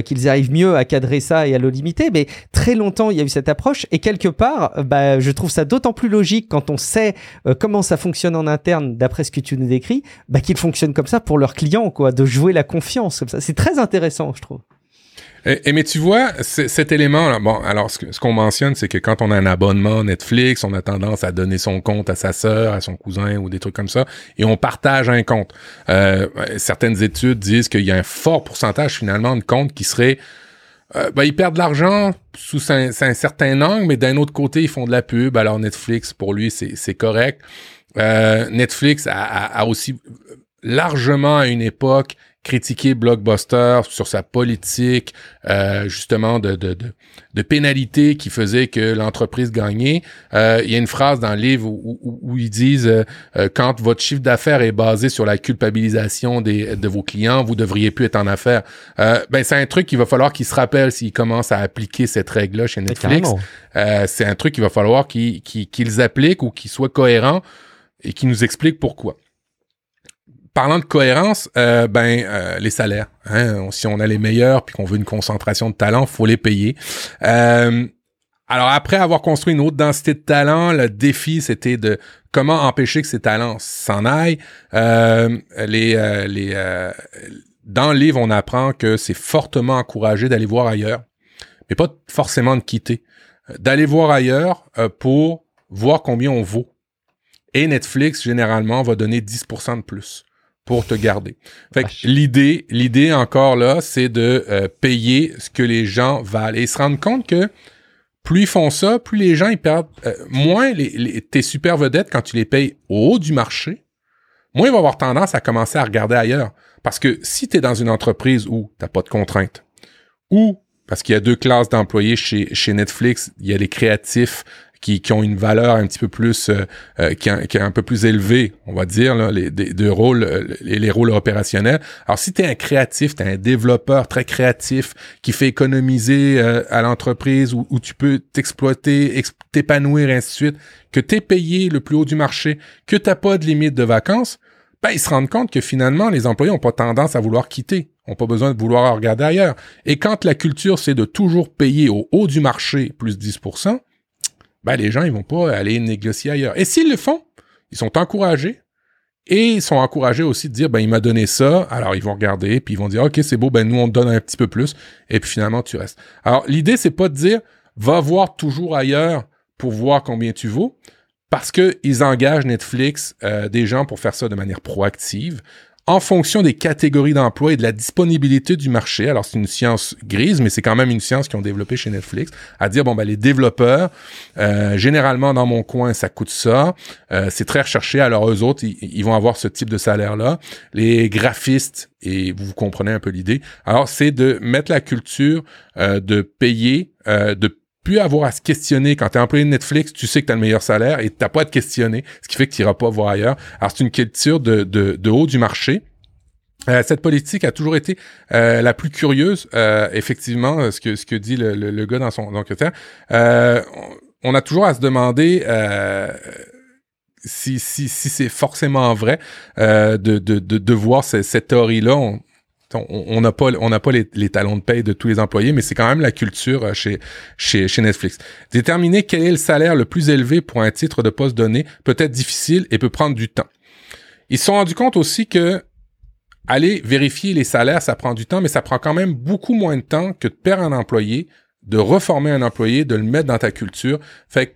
S1: qu'ils arrivent mieux à cadrer ça et à le limiter. Mais très longtemps, il y a eu cette approche et quelque part, bah, je trouve ça d'autant plus logique quand on sait comment ça fonctionne en interne d'après ce que tu nous décris bah, qu'ils fonctionnent comme ça pour leurs clients, quoi, de jouer la confiance comme ça. C'est très intéressant, je trouve.
S2: Et, mais tu vois, cet élément, là, bon, alors ce, qu'on mentionne, c'est que quand on a un abonnement Netflix, on a tendance à donner son compte à sa sœur, à son cousin ou des trucs comme ça, et on partage un compte. Euh, certaines études disent qu'il y a un fort pourcentage finalement de comptes qui seraient euh, ben, ils perdent de l'argent sous un, certain angle, mais d'un autre côté, ils font de la pub. Alors Netflix, pour lui, c'est correct. Euh, Netflix a, a, a, aussi largement à une époque critiqué Blockbuster sur sa politique euh, justement de, de, de, de, pénalité qui faisait que l'entreprise gagnait. Euh, il y a une phrase dans le livre où, où, où ils disent euh, euh quand votre chiffre d'affaires est basé sur la culpabilisation des, de vos clients, vous devriez plus être en affaires. Euh, ben c'est un truc qu'il va falloir qu'ils se rappellent s'ils commencent à appliquer cette règle-là chez Netflix. c'est un truc qu'il va falloir qu'ils qu'ils appliquent ou qu'ils soient cohérents et qui nous explique pourquoi. Parlant de cohérence, euh, ben euh, les salaires. Hein, si on a les meilleurs puis qu'on veut une concentration de talent, faut les payer. Euh, alors après avoir construit une haute densité de talent, le défi c'était de comment empêcher que ces talents s'en aillent. Euh, les euh, les euh, dans le livre, on apprend que c'est fortement encouragé d'aller voir ailleurs, mais pas forcément de quitter, d'aller voir ailleurs pour voir combien on vaut et Netflix, généralement, va donner 10% de plus pour te garder. Fait l'idée, l'idée encore là, c'est de euh, payer ce que les gens valent et se rendre compte que plus ils font ça, plus les gens ils perdent euh, moins les, les, tes super vedettes quand tu les payes au haut du marché, moins ils vont avoir tendance à commencer à regarder ailleurs. Parce que si tu es dans une entreprise où t'as pas de contraintes, ou parce qu'il y a deux classes d'employés chez, chez Netflix, il y a les créatifs qui, qui ont une valeur un petit peu plus, euh, euh, qui, est un peu plus élevée, on va dire, là, les, de, de rôles, euh, les, les, rôles opérationnels. Alors, si tu es un créatif, tu es un développeur très créatif qui fait économiser euh, à l'entreprise, où, où, tu peux t'exploiter, t'épanouir, ainsi de suite, que tu es payé le plus haut du marché, que tu pas de limite de vacances, ben, ils se rendent compte que finalement, les employés n'ont pas tendance à vouloir quitter, ont pas besoin de vouloir regarder ailleurs. Et quand la culture, c'est de toujours payer au haut du marché plus 10%, ben les gens ils vont pas aller négocier ailleurs. Et s'ils le font, ils sont encouragés Et ils sont encouragés aussi de dire, ben, il m'a donné ça, alors ils vont regarder, puis ils vont dire, OK, c'est beau, ben, nous, on te donne un petit peu plus, et puis finalement, tu restes. Alors, l'idée, c'est pas de dire, va voir toujours ailleurs pour voir combien tu vaux, parce qu'ils engagent Netflix euh, des gens pour faire ça de manière proactive en fonction des catégories d'emploi et de la disponibilité du marché. Alors, c'est une science grise, mais c'est quand même une science qu'ils ont développée chez Netflix, à dire, bon, ben, les développeurs, euh, généralement, dans mon coin, ça coûte ça. Euh, c'est très recherché. Alors, eux autres, ils, vont avoir ce type de salaire-là. Les graphistes, et vous, comprenez un peu l'idée. Alors, c'est de mettre la culture euh, de payer, de plus avoir à se questionner. Quand tu es employé de Netflix, tu sais que tu as le meilleur salaire et t'as pas à te questionner, ce qui fait que tu iras pas voir ailleurs. Alors, c'est une culture de, de, de haut du marché. Euh, cette politique a toujours été euh, la plus curieuse, euh, effectivement, ce que ce que dit le, le, gars dans son documentaire. on a toujours à se demander si, si, si c'est forcément vrai de, de, de, de voir cette théorie-là on n'a pas on n'a pas les, talons de paye de tous les employés, mais c'est quand même la culture euh, chez, chez, chez Netflix. Déterminer quel est le salaire le plus élevé pour un titre de poste donné peut être difficile et peut prendre du temps. Ils se sont rendus compte aussi que aller vérifier les salaires, ça prend du temps, mais ça prend quand même beaucoup moins de temps que de perdre un employé, de reformer un employé, de le mettre dans ta culture. Fait que,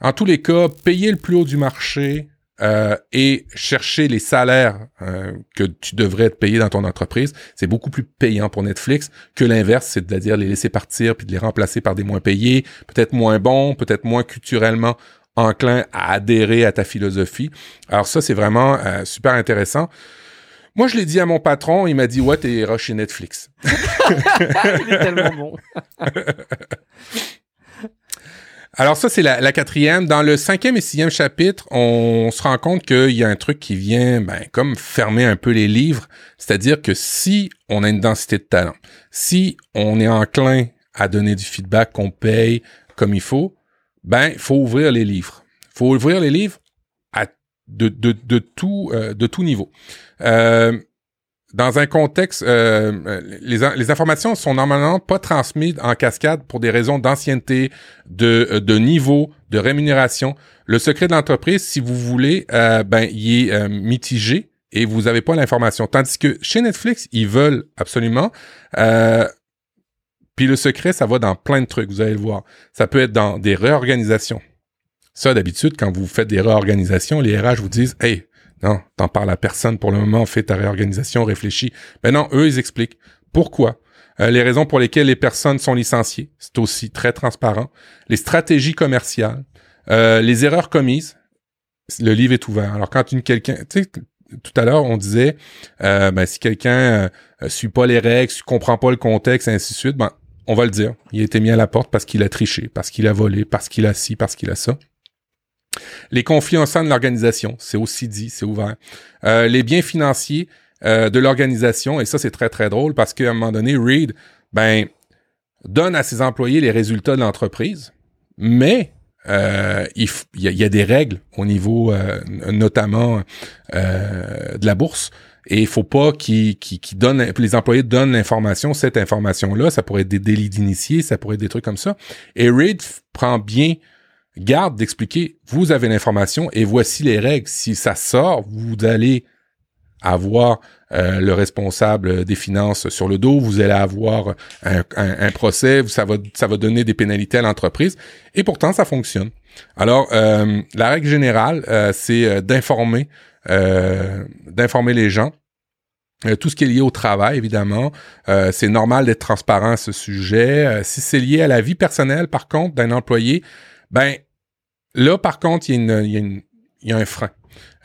S2: en tous les cas, payer le plus haut du marché, euh, et chercher les salaires euh, que tu devrais te payer dans ton entreprise, c'est beaucoup plus payant pour Netflix que l'inverse, c'est-à-dire les laisser partir puis de les remplacer par des moins payés, peut-être moins bons, peut-être moins culturellement enclins à adhérer à ta philosophie. Alors ça, c'est vraiment euh, super intéressant. Moi, je l'ai dit à mon patron, il m'a dit, ouais, t'es chez Netflix. il est tellement bon. Alors ça, c'est la, quatrième. Dans le cinquième et sixième chapitre, on se rend compte qu'il y a un truc qui vient ben, comme fermer un peu les livres. C'est-à-dire que si on a une densité de talent, si on est enclin à donner du feedback qu'on paye comme il faut, ben il faut ouvrir les livres. Il faut ouvrir les livres de, de, de tout, euh, niveau. Euh, dans un contexte, euh, les, les, informations sont normalement pas transmises en cascade pour des raisons d'ancienneté, de, euh, de niveau, de rémunération. Le secret de l'entreprise, si vous voulez, euh, ben, il est mitigé et vous n'avez pas l'information. Tandis que chez Netflix, ils veulent absolument. puis le secret, ça va dans plein de trucs, vous allez le voir. Ça peut être dans des réorganisations. Ça, d'habitude, quand vous faites des réorganisations, les RH vous disent, hey, non, t'en parles à personne pour le moment, fais ta réorganisation, réfléchis. Mais non, eux, ils expliquent pourquoi. Euh, les raisons pour lesquelles les personnes sont licenciées, c'est aussi très transparent. Les stratégies commerciales, euh, les erreurs commises, le livre est ouvert. Alors quand une quelqu'un, tu sais, tout à l'heure on disait, euh, ben, si quelqu'un euh, suit pas les règles, comprend pas le contexte, et ainsi de suite, ben on va le dire. Il a été mis à la porte parce qu'il a triché, parce qu'il a volé, parce qu'il a ci, parce qu'il a ça. Les conflits au sein de l'organisation, c'est aussi dit, c'est ouvert. Euh, les biens financiers euh, de l'organisation, et ça c'est très très drôle parce qu'à un moment donné, Reed, ben, donne à ses employés les résultats de l'entreprise, mais euh, il, y a, des règles au niveau notamment de la bourse. Et il faut pas qu'ils donnent, les employés donnent l'information, cette information-là, ça pourrait être des délits d'initiés, ça pourrait être des trucs comme ça. Et Reed prend bien garde d'expliquer, vous avez l'information et voici les règles. Si ça sort, vous allez avoir euh, le responsable des finances sur le dos, vous allez avoir un, procès, ça va, ça va donner des pénalités à l'entreprise, et pourtant ça fonctionne. Alors, euh, la règle générale, euh, c'est d'informer, d'informer les gens. tout ce qui est lié au travail, évidemment, c'est normal d'être transparent à ce sujet. si c'est lié à la vie personnelle, par contre, d'un employé, ben, là, par contre, il y, il y, a un frein.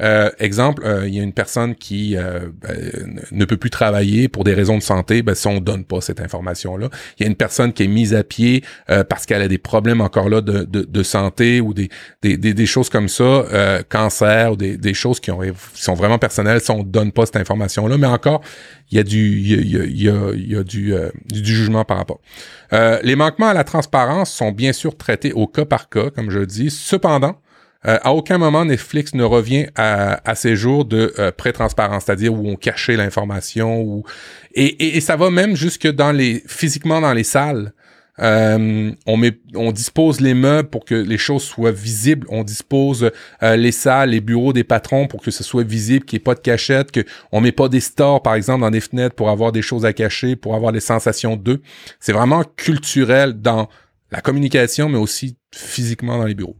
S2: Euh, exemple, euh, il y a une personne qui euh, ben, ne peut plus travailler pour des raisons de santé, ben, si on donne pas cette information-là. Il y a une personne qui est mise à pied parce qu'elle a des problèmes encore là de, de, de santé ou des, des, des, choses comme ça, cancer ou des, des choses qui, ont, sont vraiment personnelles, si on donne pas cette information-là. Mais encore, il y a du, y a, y a, y a du, du, jugement par rapport. les manquements à la transparence sont bien sûr traités au cas par cas, comme je le dis. Cependant, euh, à aucun moment Netflix ne revient à, à ces jours de euh, pré-transparence, c'est-à-dire où on cachait l'information ou et, et, ça va même jusque dans les physiquement dans les salles. Euh, on met, on dispose les meubles pour que les choses soient visibles. On dispose euh, les salles, les bureaux des patrons pour que ce soit visible, qu'il n'y ait pas de cachette, que on met pas des stores par exemple dans des fenêtres pour avoir des choses à cacher, pour avoir des sensations d'eux. C'est vraiment culturel dans la communication, mais aussi physiquement dans les bureaux.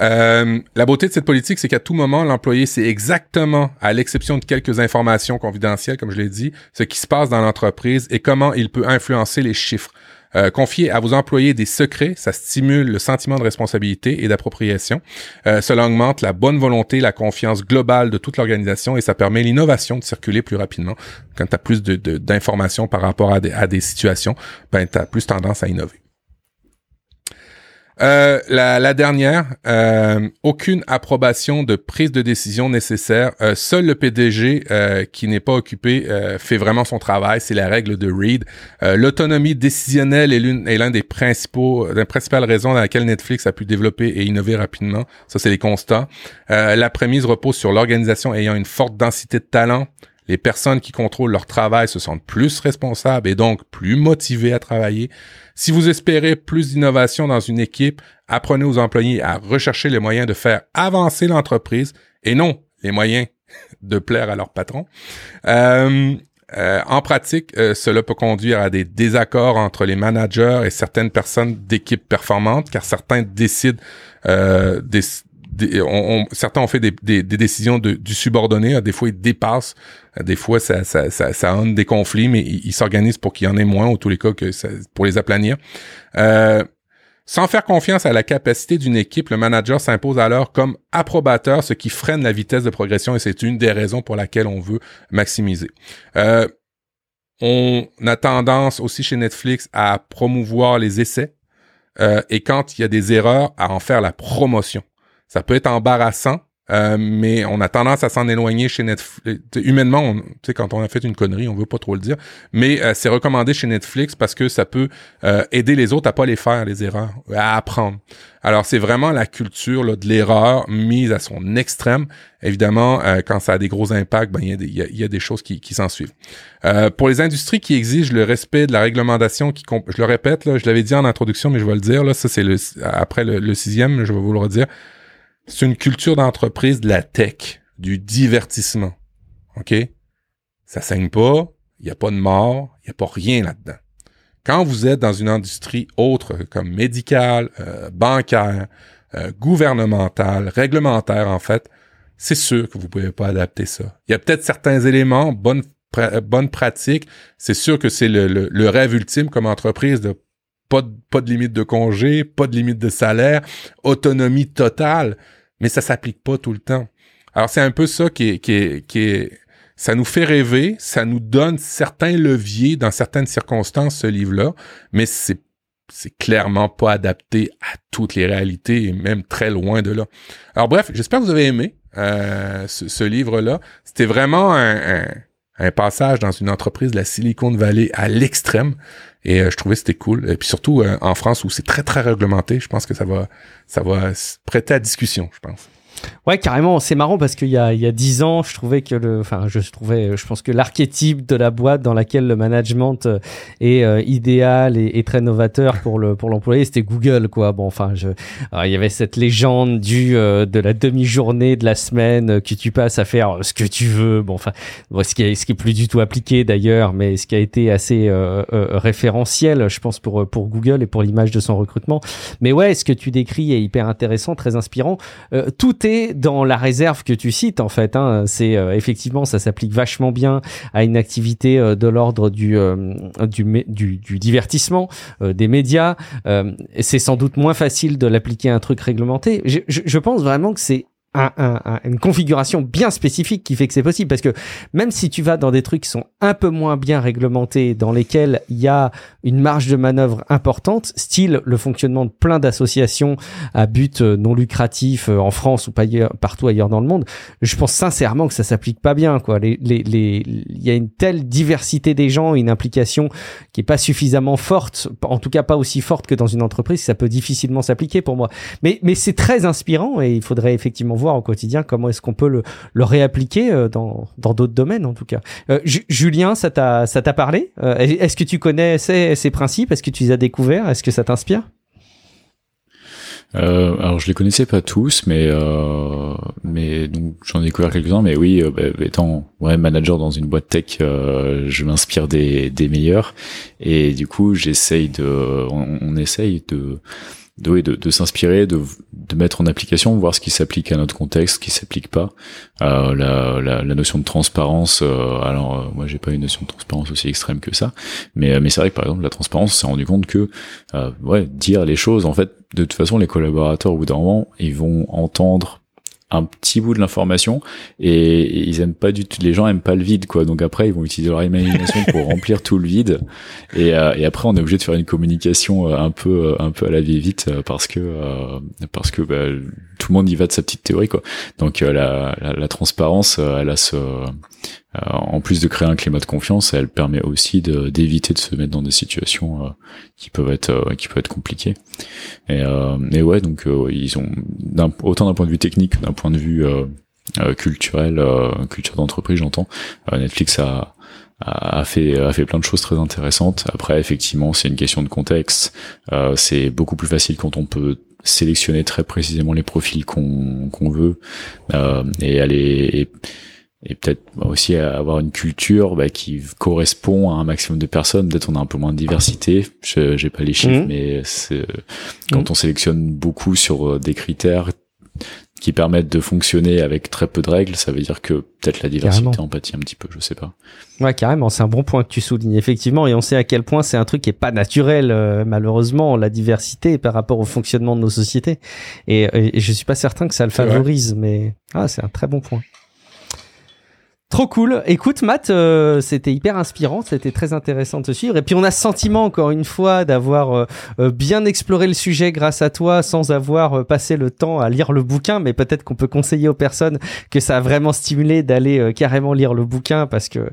S2: Euh, la beauté de cette politique, c'est qu'à tout moment, l'employé sait exactement, à l'exception de quelques informations confidentielles, comme je l'ai dit, ce qui se passe dans l'entreprise et comment il peut influencer les chiffres. Euh, confier à vos employés des secrets, ça stimule le sentiment de responsabilité et d'appropriation. Euh, cela augmente la bonne volonté, la confiance globale de toute l'organisation et ça permet l'innovation de circuler plus rapidement. Quand tu as plus d'informations par rapport à des, à des situations, ben, tu as plus tendance à innover. Euh, la, dernière, euh, aucune approbation de prise de décision nécessaire. Euh, seul le PDG qui n'est pas occupé fait vraiment son travail. C'est la règle de Reed. L'autonomie décisionnelle est l'une est l'un des principaux, des principales raisons dans laquelle Netflix a pu développer et innover rapidement. Ça, c'est les constats. la prémisse repose sur l'organisation ayant une forte densité de talent, les personnes qui contrôlent leur travail se sentent plus responsables et donc plus motivées à travailler. Si vous espérez plus d'innovation dans une équipe, apprenez aux employés à rechercher les moyens de faire avancer l'entreprise et non les moyens de plaire à leur patron. Euh, euh, en pratique, euh, cela peut conduire à des désaccords entre les managers et certaines personnes d'équipes performantes, car certains décident des, on, certains ont fait des, des, décisions de, du subordonné. Hein. Des fois, ils dépassent. Des fois, ça, ça, ça, ça des conflits, mais ils s'organisent pour qu'il y en ait moins, ou tous les cas, que pour les aplanir. Euh, sans faire confiance à la capacité d'une équipe, le manager s'impose alors comme approbateur, ce qui freine la vitesse de progression et c'est une des raisons pour laquelle on veut maximiser. Euh, on a tendance aussi chez Netflix à promouvoir les essais euh, et quand il y a des erreurs, à en faire la promotion. Ça peut être embarrassant, euh, mais on a tendance à s'en éloigner chez Netflix. Humainement, tu sais, quand on a fait une connerie, on veut pas trop le dire, mais euh, c'est recommandé chez Netflix parce que ça peut euh, aider les autres à pas les faire les erreurs, à apprendre. Alors c'est vraiment la culture là, de l'erreur mise à son extrême. Évidemment, quand ça a des gros impacts, ben il y, y, a des choses qui, qui s'en suivent. pour les industries qui exigent le respect de la réglementation, qui je le répète, là, je l'avais dit en introduction, mais je vais le dire là, ça c'est le après le, le sixième, je vais vous le redire c'est une culture d'entreprise de la tech, du divertissement. OK? Ça saigne pas, il n'y a pas de mort, il n'y a pas rien là-dedans. Quand vous êtes dans une industrie autre comme médicale, euh, bancaire, euh, gouvernementale, réglementaire en fait, c'est sûr que vous pouvez pas adapter ça. Il y a peut-être certains éléments, bonnes bonne pratiques, c'est sûr que c'est le, le, rêve ultime comme entreprise de pas de, pas de limite de congé, pas de limite de salaire, autonomie totale mais ça s'applique pas tout le temps. Alors c'est un peu ça qui est, qui est, qui est, ça nous fait rêver, ça nous donne certains leviers dans certaines circonstances, ce livre-là, mais c'est c'est clairement pas adapté à toutes les réalités et même très loin de là. Alors bref, j'espère que vous avez aimé euh, ce, livre-là. C'était vraiment un, un, passage dans une entreprise de la Silicon Valley à l'extrême. Et euh, je trouvais que c'était cool. Et puis surtout euh, en France où c'est très très réglementé, je pense que ça va ça va prêter à discussion, je pense.
S1: Ouais, carrément. C'est marrant parce qu'il y a, il y a 10 ans, je trouvais que le, enfin, je trouvais, je pense que l'archétype de la boîte dans laquelle le management euh, est euh, idéal et, très novateur pour le, pour l'employé, c'était Google, quoi. Bon, enfin, je, il y avait cette légende du, euh, de la demi-journée de la semaine que tu passes à faire ce que tu veux. Bon, enfin, ce qui est, ce qui est plus du tout appliqué d'ailleurs, mais ce qui a été assez référentiel, je pense, pour, pour Google et pour l'image de son recrutement. Mais ouais, ce que tu décris est hyper intéressant, très inspirant. tout est dans la réserve que tu cites en fait. Hein. C'est euh, effectivement ça s'applique vachement bien à une activité euh, de l'ordre du, euh, du, du, divertissement, des médias. c'est sans doute moins facile de l'appliquer à un truc réglementé. Je, je, je pense vraiment que c'est une configuration bien spécifique qui fait que c'est possible. Parce que même si tu vas dans des trucs qui sont un peu moins bien réglementés, dans lesquels il y a une marge de manœuvre importante, style le fonctionnement de plein d'associations à but euh, non lucratif euh, en France ou pas partout ailleurs dans le monde, je pense sincèrement que ça s'applique pas bien. Quoi. Les, les, les, il y a une telle diversité des gens, une implication qui est pas suffisamment forte, en tout cas pas aussi forte que dans une entreprise, ça peut difficilement s'appliquer pour moi. Mais, mais c'est très inspirant et il faudrait effectivement voir au quotidien comment est-ce qu'on peut le, le réappliquer dans dans d'autres domaines en tout cas. Julien, ça t'a ça t'a parlé? Est-ce que tu connais ces, ces principes? Est-ce que tu les as découverts? Est-ce que ça t'inspire?
S3: Euh, alors je les connaissais pas tous, mais euh, mais donc j'en ai découvert quelques-uns. Mais oui, euh, bah, étant ouais manager dans une boîte tech, euh, je m'inspire des des meilleurs et du coup j'essaye de, on essaye de de, s'inspirer, de, mettre en application, voir ce qui s'applique à notre contexte, ce qui s'applique pas. Euh, la, notion de transparence, euh, alors euh, moi j'ai pas une notion de transparence aussi extrême que ça, mais, euh, mais c'est vrai que par exemple la transparence, s'est rendu compte que euh, ouais dire les choses, en fait, de toute façon les collaborateurs au bout d'un moment, ils vont entendre un petit bout de l'information et, ils aiment pas du tout les gens aiment pas le vide quoi. Donc après ils vont utiliser leur imagination pour remplir tout le vide. Et, euh, et, après on est obligé de faire une communication euh, un peu euh, un peu à la vie vite parce que parce que bah, tout le monde y va de sa petite théorie quoi. Donc la, la, la, transparence elle a ce en plus de créer un climat de confiance, elle permet aussi d'éviter de, se mettre dans des situations euh, qui peuvent être euh, qui peuvent être compliquées. Et, et ouais, donc ils ont autant d'un point de vue technique que d'un point de vue culturel, culture d'entreprise, j'entends. Netflix a a fait a fait plein de choses très intéressantes. Après, effectivement, c'est une question de contexte. c'est beaucoup plus facile quand on peut sélectionner très précisément les profils qu'on qu'on veut et aller et, et peut-être aussi avoir une culture bah, qui correspond à un maximum de personnes. Peut-être on a un peu moins de diversité. Je j'ai pas les chiffres, mmh. mais c'est quand mmh. on sélectionne beaucoup sur euh, des critères qui permettent de fonctionner avec très peu de règles, ça veut dire que peut-être la diversité empathie un petit peu, je sais pas.
S1: Ouais, carrément, c'est un bon point que tu soulignes effectivement, et on sait à quel point c'est un truc qui est pas naturel, euh, malheureusement, la diversité par rapport au fonctionnement de nos sociétés. Et, et je suis pas certain que ça le favorise, mais ah, c'est un très bon point. Trop cool. Écoute, Matt, euh, c'était hyper inspirant, c'était très intéressant de te suivre. Et puis on a ce sentiment, encore une fois, d'avoir euh, euh, bien exploré le sujet grâce à toi, sans avoir passé le temps à lire le bouquin. Mais peut-être qu'on peut conseiller aux personnes que ça a vraiment stimulé d'aller carrément lire le bouquin, parce que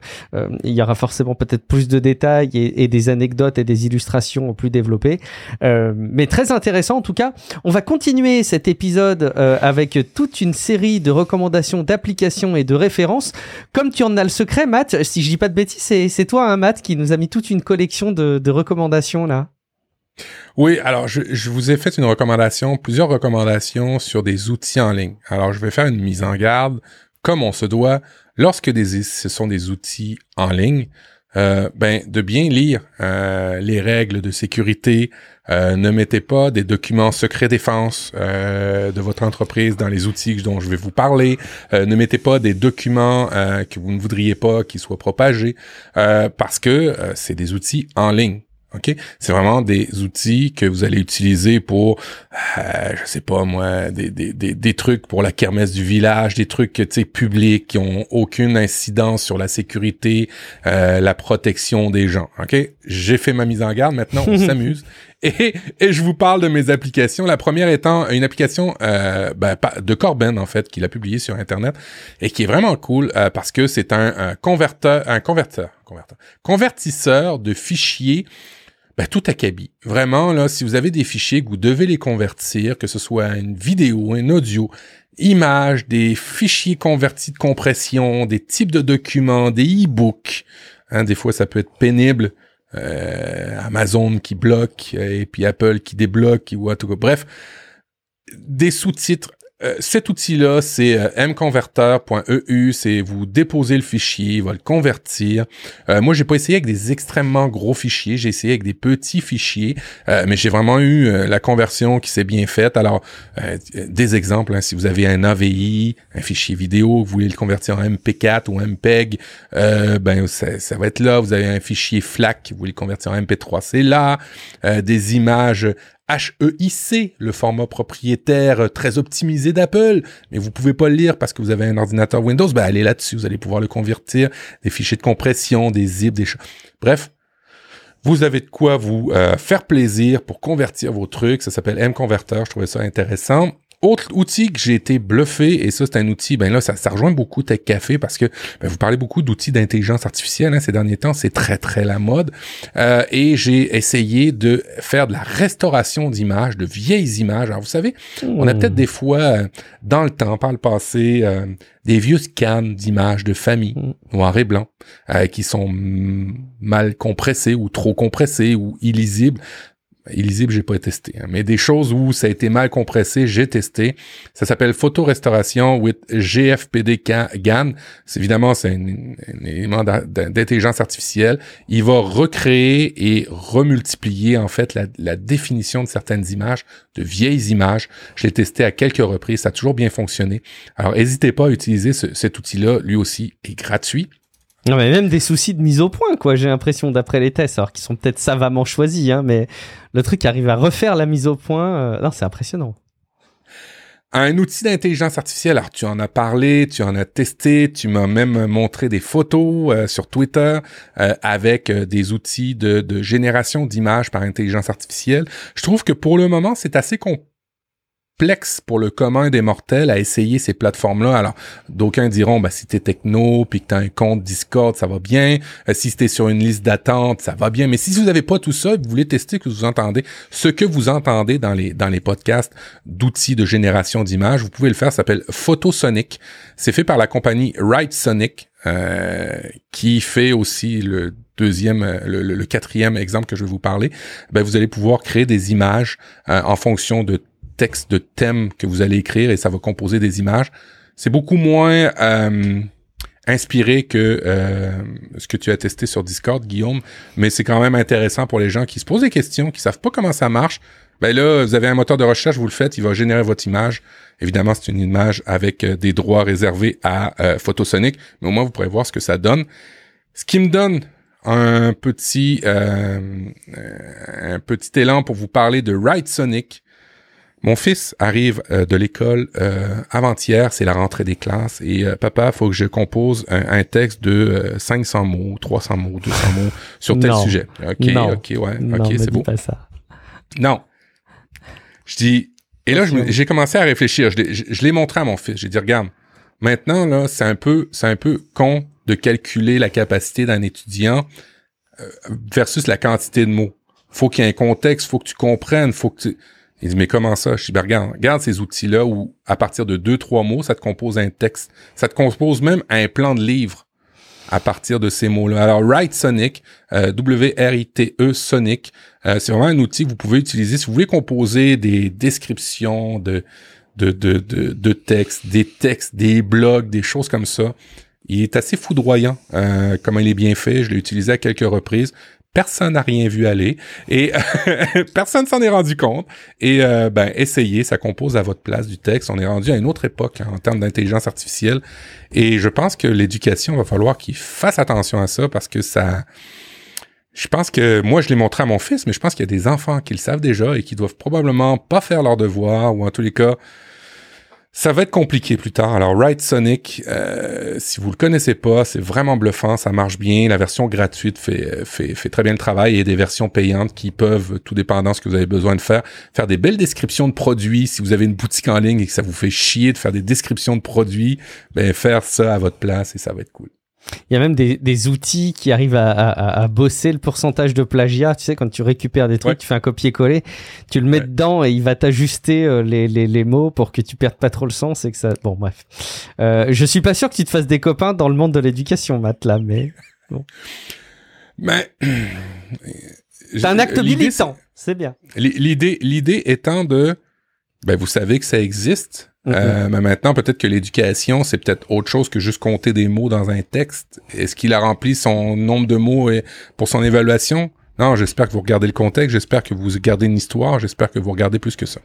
S1: il y aura forcément peut-être plus de détails et, des anecdotes et des illustrations plus développées. mais très intéressant en tout cas. On va continuer cet épisode avec toute une série de recommandations d'applications et de références comme tu en as le secret, Matt, si je dis pas de bêtises, c'est toi, hein, Matt, qui nous a mis toute une collection de, recommandations là.
S2: Oui, alors je, vous ai fait une recommandation, plusieurs recommandations sur des outils en ligne. Alors je vais faire une mise en garde, comme on se doit, lorsque ce sont des outils en ligne, euh, ben de bien lire euh, les règles de sécurité, euh, ne mettez pas des documents secrets défense de votre entreprise dans les outils dont je vais vous parler. Ne mettez pas des documents que vous ne voudriez pas qu'ils soient propagés parce que c'est des outils en ligne. OK? C'est vraiment des outils que vous allez utiliser pour, euh, je sais pas moi, des, des, des, des, trucs pour la kermesse du village, des trucs tu sais publics qui ont aucune incidence sur la sécurité, euh, la protection des gens. OK? J'ai fait ma mise en garde, maintenant on s'amuse. Et, et, je vous parle de mes applications. La première étant une application euh, ben, de Corben en fait qu'il a publié sur internet et qui est vraiment cool euh, parce que c'est un, un, converteur, un converteur, converteur, convertisseur de fichiers ben, tout acabit. Vraiment, là, si vous avez des fichiers que vous devez les convertir, que ce soit une vidéo, un audio, images, des fichiers convertis de compression, des types de documents, des e-books, hein, des fois ça peut être pénible, euh, Amazon qui bloque, et puis Apple qui débloque, ou tout bref, des sous-titres euh, cet outil-là, c'est euh, mconverter.eu. C'est vous déposez le fichier, il va le convertir. Euh, moi, j'ai pas essayé avec des extrêmement gros fichiers. J'ai essayé avec des petits fichiers, euh, mais j'ai vraiment eu la conversion qui s'est bien faite. Alors, des exemples, hein, si vous avez un AVI, un fichier vidéo, vous voulez le convertir en MP4 ou MPEG, ben ça, ça, va être là. Vous avez un fichier FLAC, vous voulez le convertir en MP3, c'est là. des images HEIC, le format propriétaire euh, très optimisé d'Apple, mais vous pouvez pas le lire parce que vous avez un ordinateur Windows, ben allez là-dessus, vous allez pouvoir le convertir, des fichiers de compression, des zips, des choses. Bref, vous avez de quoi vous euh, faire plaisir pour convertir vos trucs. Ça s'appelle M-Converter. Je trouvais ça intéressant. Autre outil que j'ai été bluffé, et ça c'est un outil, ben là ça, ça rejoint beaucoup Tech Café parce que ben, vous parlez beaucoup d'outils d'intelligence artificielle hein, ces derniers temps, c'est très très la mode. Euh, et j'ai essayé de faire de la restauration d'images, de vieilles images. Alors vous savez, on a peut-être des fois euh, dans le temps, par le passé, euh, des vieux scans d'images de famille mm. noir et blanc qui sont mal compressés ou trop compressés ou illisibles. Illisible, j'ai pas testé, hein. mais des choses où ça a été mal compressé, j'ai testé. Ça s'appelle photorestauration with GFPD GAN. Évidemment c'est un, élément d'intelligence artificielle. Il va recréer et remultiplier en fait la, définition de certaines images, de vieilles images. Je l'ai testé à quelques reprises, ça a toujours bien fonctionné. Alors n'hésitez pas à utiliser cet outil-là, lui aussi est gratuit.
S1: Non mais même des soucis de mise au point quoi, j'ai l'impression d'après les tests, alors qu'ils sont peut-être savamment choisis, hein, mais le truc arrive à refaire la mise au point, euh, non c'est impressionnant.
S2: Un outil d'intelligence artificielle, alors tu en as parlé, tu en as testé, tu m'as même montré des photos euh, sur Twitter euh, avec des outils de, de génération d'images par intelligence artificielle. Je trouve que pour le moment c'est assez complexe complexe pour le commun des mortels à essayer ces plateformes-là. Alors, d'aucuns diront, bah, si t'es techno, puis que t'as un compte Discord, ça va bien. Euh, si t'es sur une liste d'attente, ça va bien. Mais si vous n'avez pas tout ça, vous voulez tester que vous entendez ce que vous entendez dans les, dans les podcasts d'outils de génération d'images, vous pouvez le faire. Ça s'appelle Photosonic. C'est fait par la compagnie Right Sonic, euh, qui fait aussi le deuxième, euh, le, quatrième exemple que je vais vous parler. Ben, vous allez pouvoir créer des images en fonction de texte de thème que vous allez écrire et ça va composer des images. C'est beaucoup moins euh, inspiré que euh, ce que tu as testé sur Discord, Guillaume, mais c'est quand même intéressant pour les gens qui se posent des questions, qui savent pas comment ça marche. Ben là, vous avez un moteur de recherche, vous le faites, il va générer votre image. Évidemment, c'est une image avec euh, des droits réservés à Photosonic, mais au moins vous pourrez voir ce que ça donne. Ce qui me donne un petit un petit élan pour vous parler de Write Sonic, mon fils arrive euh, de l'école euh, avant-hier, c'est la rentrée des classes, et euh, papa, faut que je compose un, texte de 500 mots, 300 mots, 200 mots sur tel sujet. Ok, ok, ouais, ok, c'est beau.
S1: Pas ça.
S2: Non. Je dis, et là, j'ai commencé à réfléchir. Je l'ai montré à mon fils. J'ai dit, regarde, maintenant là, c'est un peu, c'est un peu con de calculer la capacité d'un étudiant versus la quantité de mots. Faut qu'il y ait un contexte, faut que tu comprennes, faut que tu il dit, mais comment ça? Je dis, ben, regarde, regarde ces outils-là où, à partir de deux, trois mots, ça te compose un texte. Ça te compose même un plan de livre à partir de ces mots-là. Alors, Write Sonic, euh, W-R-I-T-E Sonic, euh, c'est vraiment un outil que vous pouvez utiliser si vous voulez composer des descriptions de, de, de, de, de textes, des textes, des blogs, des choses comme ça. Il est assez foudroyant euh, il est bien fait. Je l'ai utilisé à quelques reprises. Personne n'a rien vu aller et personne s'en est rendu compte. Et euh, ben, essayez, ça compose à votre place du texte. On est rendu à une autre époque hein, en termes d'intelligence artificielle. Et je pense que l'éducation va falloir qu'il fasse attention à ça parce que ça... Je pense que moi, je l'ai montré à mon fils, mais je pense qu'il y a des enfants qui le savent déjà et qui doivent probablement pas faire leur devoir ou en tous les cas ça va être compliqué plus tard. Alors, Write Sonic, euh, si vous le connaissez pas, c'est vraiment bluffant, ça marche bien. La version gratuite fait, fait, fait très bien le travail et des versions payantes qui peuvent, tout dépendant de ce que vous avez besoin de faire, faire des belles descriptions de produits. Si vous avez une boutique en ligne et que ça vous fait chier de faire des descriptions de produits, ben faire ça à votre place et ça va être cool.
S1: Il y a même des, des outils qui arrivent à, à, à, bosser le pourcentage de plagiat. Tu sais, quand tu récupères des trucs, tu fais un copier-coller, tu le mets dedans et il va t'ajuster euh, les, les, les, mots pour que tu perdes pas trop le sens et que ça. Bon, bref. Euh, je suis pas sûr que tu te fasses des copains dans le monde de l'éducation, Matt, là, mais bon.
S2: Mais.
S1: C'est un acte militant, c'est bien.
S2: L'idée, l'idée étant de, ben, vous savez que ça existe euh, mais maintenant, peut-être que l'éducation, c'est peut-être autre chose que juste compter des mots dans un texte. Est-ce qu'il a rempli son nombre de mots pour son évaluation? Non, j'espère que vous regardez le contexte, j'espère que vous gardez une histoire, j'espère que vous regardez plus que ça.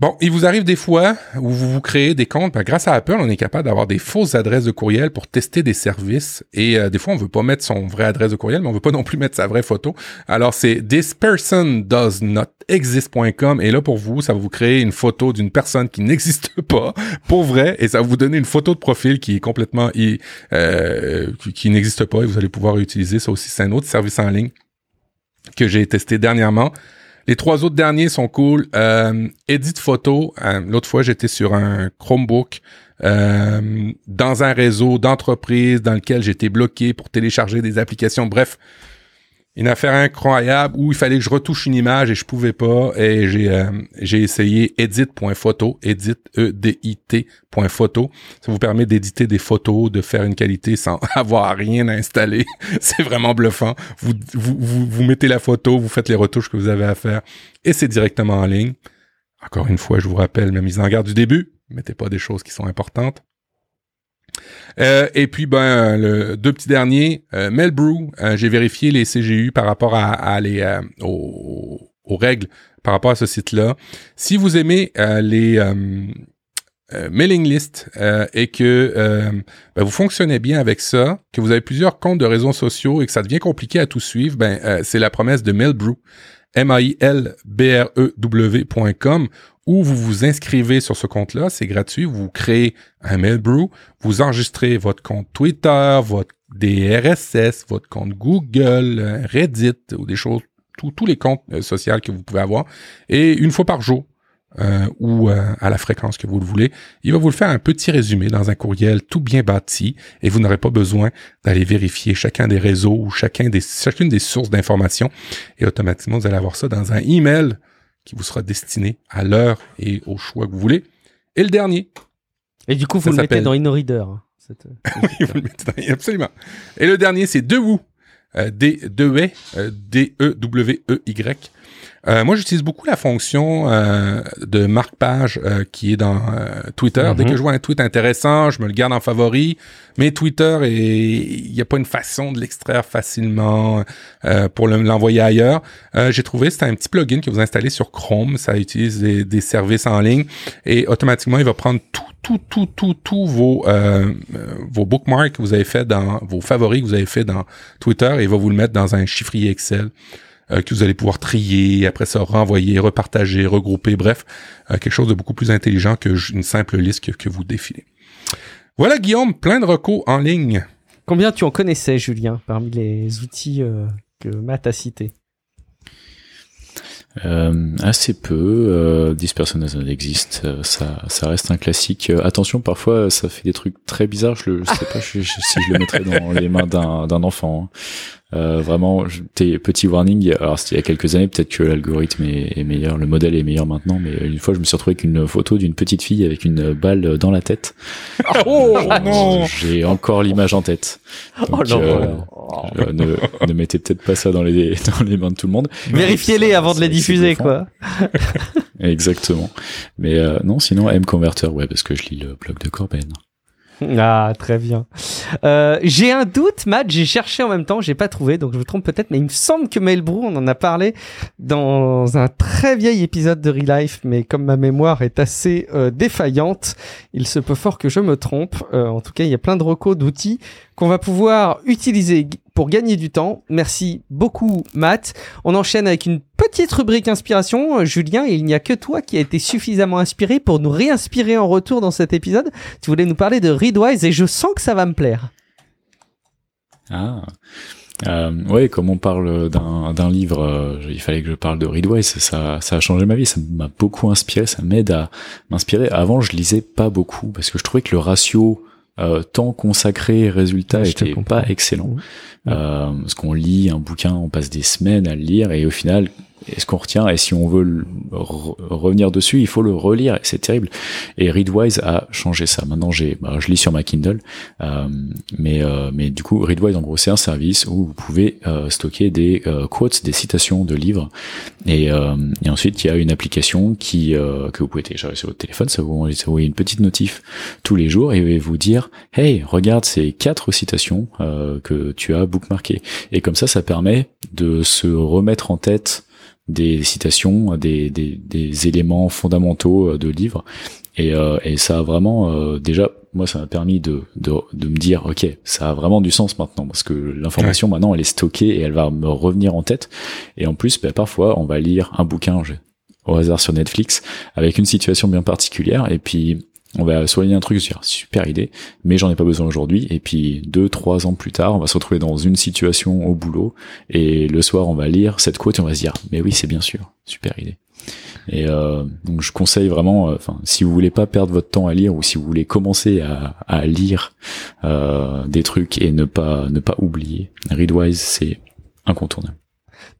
S2: Bon, il vous arrive des fois où vous vous créez des comptes. Ben, grâce à Apple, on est capable d'avoir des fausses adresses de courriel pour tester des services. Et euh, des fois, on veut pas mettre son vrai adresse de courriel, mais on veut pas non plus mettre sa vraie photo. Alors, c'est thispersondoesnotexist.com. Et là, pour vous, ça va vous créer une photo d'une personne qui n'existe pas, pour vrai, et ça va vous donner une photo de profil qui est complètement euh, qui, n'existe pas. Et vous allez pouvoir utiliser ça aussi. C'est un autre service en ligne que j'ai testé dernièrement. Les trois autres derniers sont cool. Euh, edit photo. Euh, L'autre fois, j'étais sur un Chromebook euh, dans un réseau d'entreprise dans lequel j'étais bloqué pour télécharger des applications. Bref, une affaire incroyable où il fallait que je retouche une image et je pouvais pas et j'ai euh, essayé edit.photo edit e d i t.photo ça vous permet d'éditer des photos de faire une qualité sans avoir rien à installer c'est vraiment bluffant. Vous, vous vous vous mettez la photo vous faites les retouches que vous avez à faire et c'est directement en ligne. Encore une fois je vous rappelle ma mise en garde du début. Mettez pas des choses qui sont importantes euh, et puis ben le deux petits derniers, euh, euh, j'ai vérifié les CGU par rapport à, les euh, aux, règles par rapport à ce site-là. Si vous aimez les mailing list et que ben, vous fonctionnez bien avec ça, que vous avez plusieurs comptes de réseaux sociaux et que ça devient compliqué à tout suivre, ben c'est la promesse de Mailbrew. M-A-I-L-B-R-E-W.com où vous vous inscrivez sur ce compte-là, c'est gratuit, vous créez un Mailbrew, vous enregistrez votre compte Twitter, votre DRSS, votre compte Google, Reddit ou des choses, tous les comptes euh, sociaux que vous pouvez avoir, et une fois par jour, euh, ou euh, à la fréquence que vous le voulez, il va vous le faire un petit résumé dans un courriel tout bien bâti et vous n'aurez pas besoin d'aller vérifier chacun des réseaux ou chacun des, chacune des sources d'informations. Et automatiquement vous allez avoir ça dans un email qui vous sera destiné à l'heure et au choix que vous voulez. Et le dernier.
S1: Et du coup, vous le mettez dans InnoReader. Hein, cette...
S2: oui, vous le mettez dans... Absolument. Et le dernier, c'est Dewoo. Euh, D-E-W, euh, D-E-W-E-Y. Euh, moi, j'utilise beaucoup la fonction euh, de marque-page euh, qui est dans euh, Twitter. Dès que mhm. je vois un tweet intéressant, je me le garde en favori. Mais Twitter, il n'y a pas une façon de l'extraire facilement pour l'envoyer ailleurs. J'ai trouvé, c'est un petit plugin que vous installez sur Chrome. Ça utilise des, des, services en ligne et automatiquement, il va prendre tout, tout, tout, tout, tout vos vos bookmarks que vous avez fait dans vos favoris que vous avez fait dans Twitter et il va vous le mettre dans un chiffrier Excel. Euh, que vous allez pouvoir trier, après ça renvoyer, repartager, regrouper, bref, euh, quelque chose de beaucoup plus intelligent que une simple liste que, vous défilez. Voilà Guillaume, plein de recos en ligne.
S1: Combien tu en connaissais, Julien, parmi les outils euh, que Matt a cités?
S3: Euh, assez peu. Euh, Dispersonal existe, ça, ça reste un classique. attention, parfois ça fait des trucs très bizarres. Je, ne sais pas si je le mettrais dans les mains d'un enfant. Hein. Euh, vraiment, tes petits warnings. Alors c'était il y a quelques années, peut-être que l'algorithme est, meilleur, le modèle est meilleur maintenant, mais une fois je me suis retrouvé avec une photo d'une petite fille avec une balle dans la tête.
S2: oh non
S3: J'ai encore l'image en tête.
S1: oh non.
S3: Euh, ne, ne, mettez peut-être pas ça dans les dans les mains de tout le monde.
S1: Vérifiez-les avant de les diffuser, quoi.
S3: Exactement. Mais euh, non, sinon M Converter, ouais, parce que je lis le blog de Corben.
S1: Ah, très bien. Euh, j'ai un doute, Matt, j'ai cherché en même temps, j'ai pas trouvé, donc je me trompe peut-être, mais il me semble que Mailbrew, on en a parlé dans un très vieil épisode de Real Life, mais comme ma mémoire est assez euh, défaillante, il se peut fort que je me trompe. Euh, en tout cas, il y a plein de recos d'outils qu'on va pouvoir utiliser pour gagner du temps. Merci beaucoup, Matt. On enchaîne avec une petite rubrique inspiration. Julien, il n'y a que toi qui a été suffisamment inspiré pour nous réinspirer en retour dans cet épisode. Tu voulais nous parler de Readwise et je sens que ça va me plaire.
S3: Ah. Euh, ouais, comme on parle d'un livre, euh, il fallait que je parle de Readwise. Ça, ça a changé ma vie. Ça m'a beaucoup inspiré. Ça m'aide à m'inspirer. Avant, je lisais pas beaucoup parce que je trouvais que le ratio euh, temps consacré résultat était pas excellent. Euh, parce qu'on lit un bouquin, on passe des semaines à le lire et au final, est-ce qu'on retient Et si on veut revenir dessus, il faut le relire. C'est terrible. Et Readwise a changé ça. Maintenant, j'ai, bah, je lis sur ma Kindle, euh, mais euh, mais du coup, Readwise en gros, c'est un service où vous pouvez euh, stocker des euh, quotes, des citations de livres, et, euh, et ensuite il y a une application qui que vous pouvez télécharger sur votre téléphone. Ça vous envoie une petite notif tous les jours et vous dire, hey, regarde ces quatre citations que tu as bookmarkées. Et comme ça, ça permet de se remettre en tête des citations, des, des, des éléments fondamentaux euh, de livres. Et, euh, et ça a vraiment, euh, déjà, moi, ça m'a permis de, de, de, me dire, ok, ça a vraiment du sens maintenant, parce que l'information maintenant, elle est stockée et elle va me revenir en tête. Et en plus, bah, parfois, on va lire un bouquin au hasard sur Netflix avec une situation bien particulière, et puis on va souligner un truc, dire super idée, mais j'en ai pas besoin aujourd'hui. Et puis deux, trois ans plus tard, on va se retrouver dans une situation au boulot et le soir on va lire cette quote et on va se dire mais oui c'est bien sûr, super idée. Et euh, donc je conseille vraiment, euh, enfin si vous voulez pas perdre votre temps à lire ou si vous voulez commencer à, à lire euh, des trucs et ne pas ne pas oublier, Readwise c'est incontournable.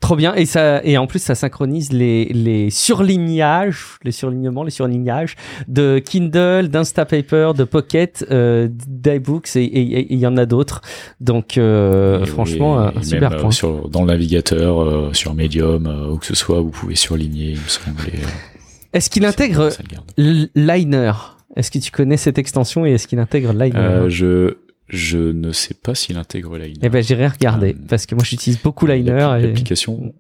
S1: Trop bien. Et, ça, et en plus, ça synchronise les, les surlignages, les surlignements, les surlignages de Kindle, d'Instapaper, de Pocket, euh, d'iBooks et il y en a d'autres. Donc, euh, franchement, un super
S3: même,
S1: point.
S3: sur, dans le navigateur, euh, sur Medium, euh, où que ce soit, vous pouvez surligner, il me semble. et, euh,
S1: Est-ce qu'il intègre Liner? Est-ce que tu connais cette extension et est-ce qu'il intègre Liner?
S3: Euh, je je ne sais pas s'il intègre Liner.
S1: Eh ben, j'irai regarder
S3: euh,
S1: parce que moi, j'utilise beaucoup Liner.
S3: L'application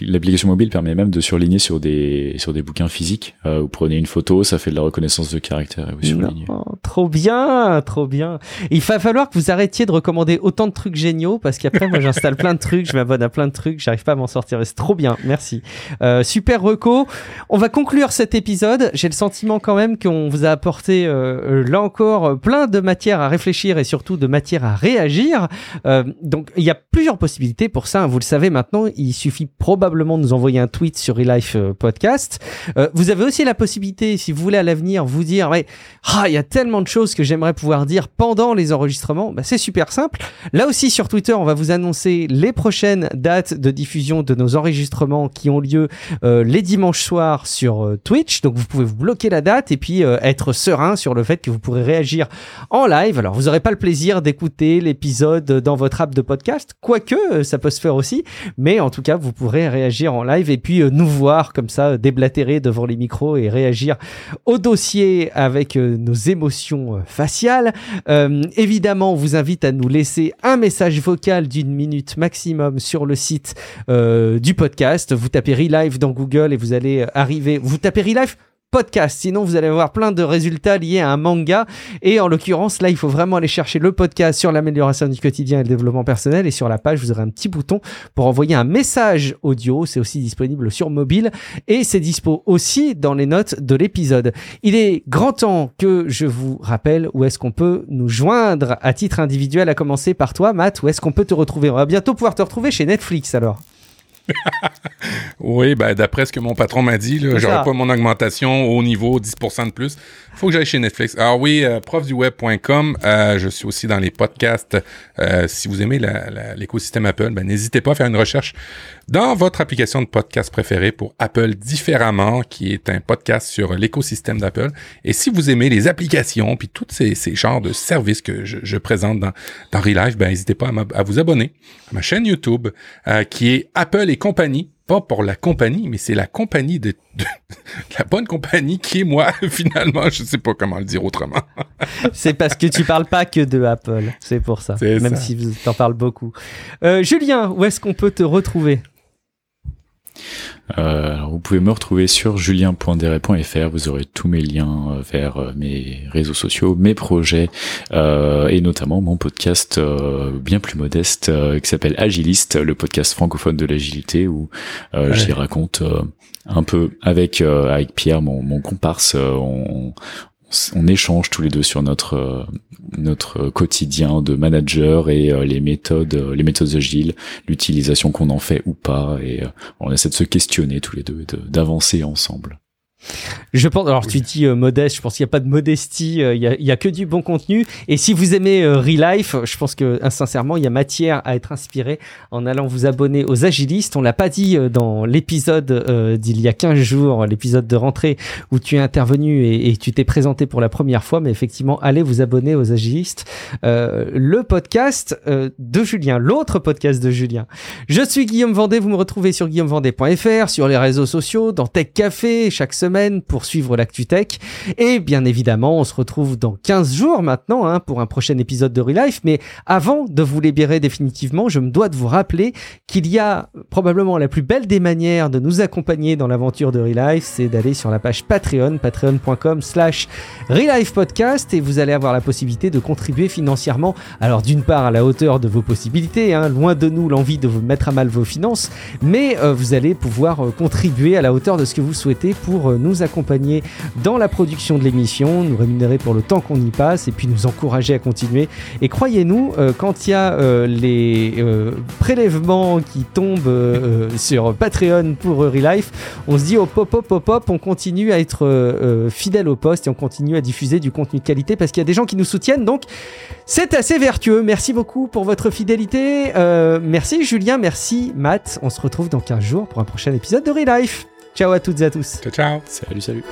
S3: l'application mobile permet même de surligner sur des sur des bouquins physiques. Euh, vous prenez une photo, ça fait de la reconnaissance de caractère et vous surlignez.
S1: Non, trop bien, trop bien. Il va falloir que vous arrêtiez de recommander autant de trucs géniaux parce qu'après moi j'installe plein de trucs, je m'abonne à plein de trucs, j'arrive pas à m'en sortir. C'est trop bien, merci. Euh, super reco. On va conclure cet épisode. J'ai le sentiment quand même qu'on vous a apporté euh, là encore plein de matière à réfléchir et surtout de matière à réagir. Euh, donc il y a plusieurs possibilités pour ça. Vous le savez maintenant, il suffit probablement de nous envoyer un tweet sur Relife euh, Podcast. Euh, vous avez aussi la possibilité, si vous voulez à l'avenir, vous dire, ouais, ah, il y a tellement de choses que j'aimerais pouvoir dire pendant les enregistrements. Bah, c'est super simple. Là aussi sur Twitter, on va vous annoncer les prochaines dates de diffusion de nos enregistrements qui ont lieu euh, les dimanches soirs sur Twitch. Donc vous pouvez vous bloquer la date et puis être serein sur le fait que vous pourrez réagir en live. Alors vous n'aurez pas le plaisir d'écouter l'épisode dans votre app de podcast, quoique ça peut se faire aussi. Mais en tout cas, vous pourrez réagir en live et puis euh, nous voir comme ça euh, déblatérer devant les micros et réagir au dossier avec euh, nos émotions faciales. Évidemment, on vous invite à nous laisser un message vocal d'une minute maximum sur le site du podcast. Vous tapez Relive dans Google et vous allez arriver. Vous tapez Relive podcast. Sinon, vous allez avoir plein de résultats liés à un manga. Et en l'occurrence, là, il faut vraiment aller chercher le podcast sur l'amélioration du quotidien et le développement personnel. Et sur la page, vous aurez un petit bouton pour envoyer un message audio. C'est aussi disponible sur mobile et c'est dispo aussi dans les notes de l'épisode. Il est grand temps que je vous rappelle où est-ce qu'on peut nous joindre à titre individuel, à commencer par toi, Matt. Où est-ce qu'on peut te retrouver? On va bientôt pouvoir te retrouver chez Netflix alors.
S2: Oui, ben, d'après ce que mon patron m'a dit, j'aurai pas mon augmentation au niveau 10% de plus. Faut que j'aille chez Netflix. Alors oui, euh, profduweb.com, euh, je suis aussi dans les podcasts. Euh, si vous aimez l'écosystème Apple, ben, n'hésitez pas à faire une recherche dans votre application de podcast préférée pour Apple Différemment, qui est un podcast sur l'écosystème d'Apple. Et si vous aimez les applications, puis tous ces, ces genres de services que je, je présente dans, dans Relive, ben, n'hésitez pas à, à vous abonner à ma chaîne YouTube, euh, qui est Apple et compagnie. Pas pour la compagnie, mais c'est la compagnie de, de- la bonne compagnie qui est moi, finalement. Je sais pas comment le dire autrement.
S1: C'est parce que tu parles pas que de Apple. C'est pour ça. Même
S2: ça.
S1: si tu en parles beaucoup. Euh, Julien, où est-ce qu'on peut te retrouver?
S3: Euh, alors vous pouvez me retrouver sur julien.deret.fr, vous aurez tous mes liens euh, vers euh, mes réseaux sociaux, mes projets euh, et notamment mon podcast euh, bien plus modeste euh, qui s'appelle Agiliste, le podcast francophone de l'agilité où euh,
S2: Ouais.
S3: j'y raconte euh, un peu avec euh, avec Pierre, mon, mon comparse, euh, on, on échange tous les deux sur notre euh, notre quotidien de manager et euh, les méthodes euh, les méthodes agiles, l'utilisation qu'on en fait ou pas et on essaie de se questionner tous les deux et d'avancer ensemble.
S1: Je pense. Alors tu dis euh, modeste. Je pense qu'il n'y a pas de modestie. euh, Il y, a, y a que du bon contenu. Et si vous aimez euh, Relife, je pense que euh, sincèrement, il y a matière à être inspiré en allant vous abonner aux agilistes. On l'a pas dit euh, dans l'épisode euh, d'il y a 15 jours, l'épisode de rentrée où tu es intervenu et, et tu t'es présenté pour la première fois. Mais effectivement, allez vous abonner aux agilistes. Euh, le podcast euh, de Julien, l'autre podcast de Julien. Je suis Guillaume Vendée, vous me retrouvez sur guillaumevendée.fr, sur les réseaux sociaux, dans Tech Café, chaque semaine pour suivre l'actu tech. Et bien évidemment, on se retrouve dans 15 jours maintenant hein, pour un prochain épisode de Relife. Mais avant de vous libérer définitivement, je me dois de vous rappeler qu'il y a probablement la plus belle des manières de nous accompagner dans l'aventure de Relife, c'est d'aller sur la page Patreon, patreon.com slash Relife Podcast, et vous allez avoir la possibilité de contribuer financièrement. Alors d'une part à la hauteur de vos possibilités, hein, loin de nous l'envie de vous mettre à mal vos finances, mais euh, vous allez pouvoir euh, contribuer à la hauteur de ce que vous souhaitez pour euh, nous accompagner dans la production de l'émission, nous rémunérer pour le temps qu'on y passe et puis nous encourager à continuer. Et croyez-nous, euh, quand il y a euh, les euh, prélèvements qui tombent sur Patreon pour Relife, on se dit oh pop pop pop pop, on continue à être fidèle au poste et on continue à diffuser du contenu de qualité parce qu'il y a des gens qui nous soutiennent. Donc c'est assez vertueux. Merci beaucoup pour votre fidélité. Merci Julien, merci Matt. On se retrouve dans 15 jours pour un prochain épisode de Relife. Ciao à toutes et à tous.
S2: Ciao, ciao.
S3: Salut, salut.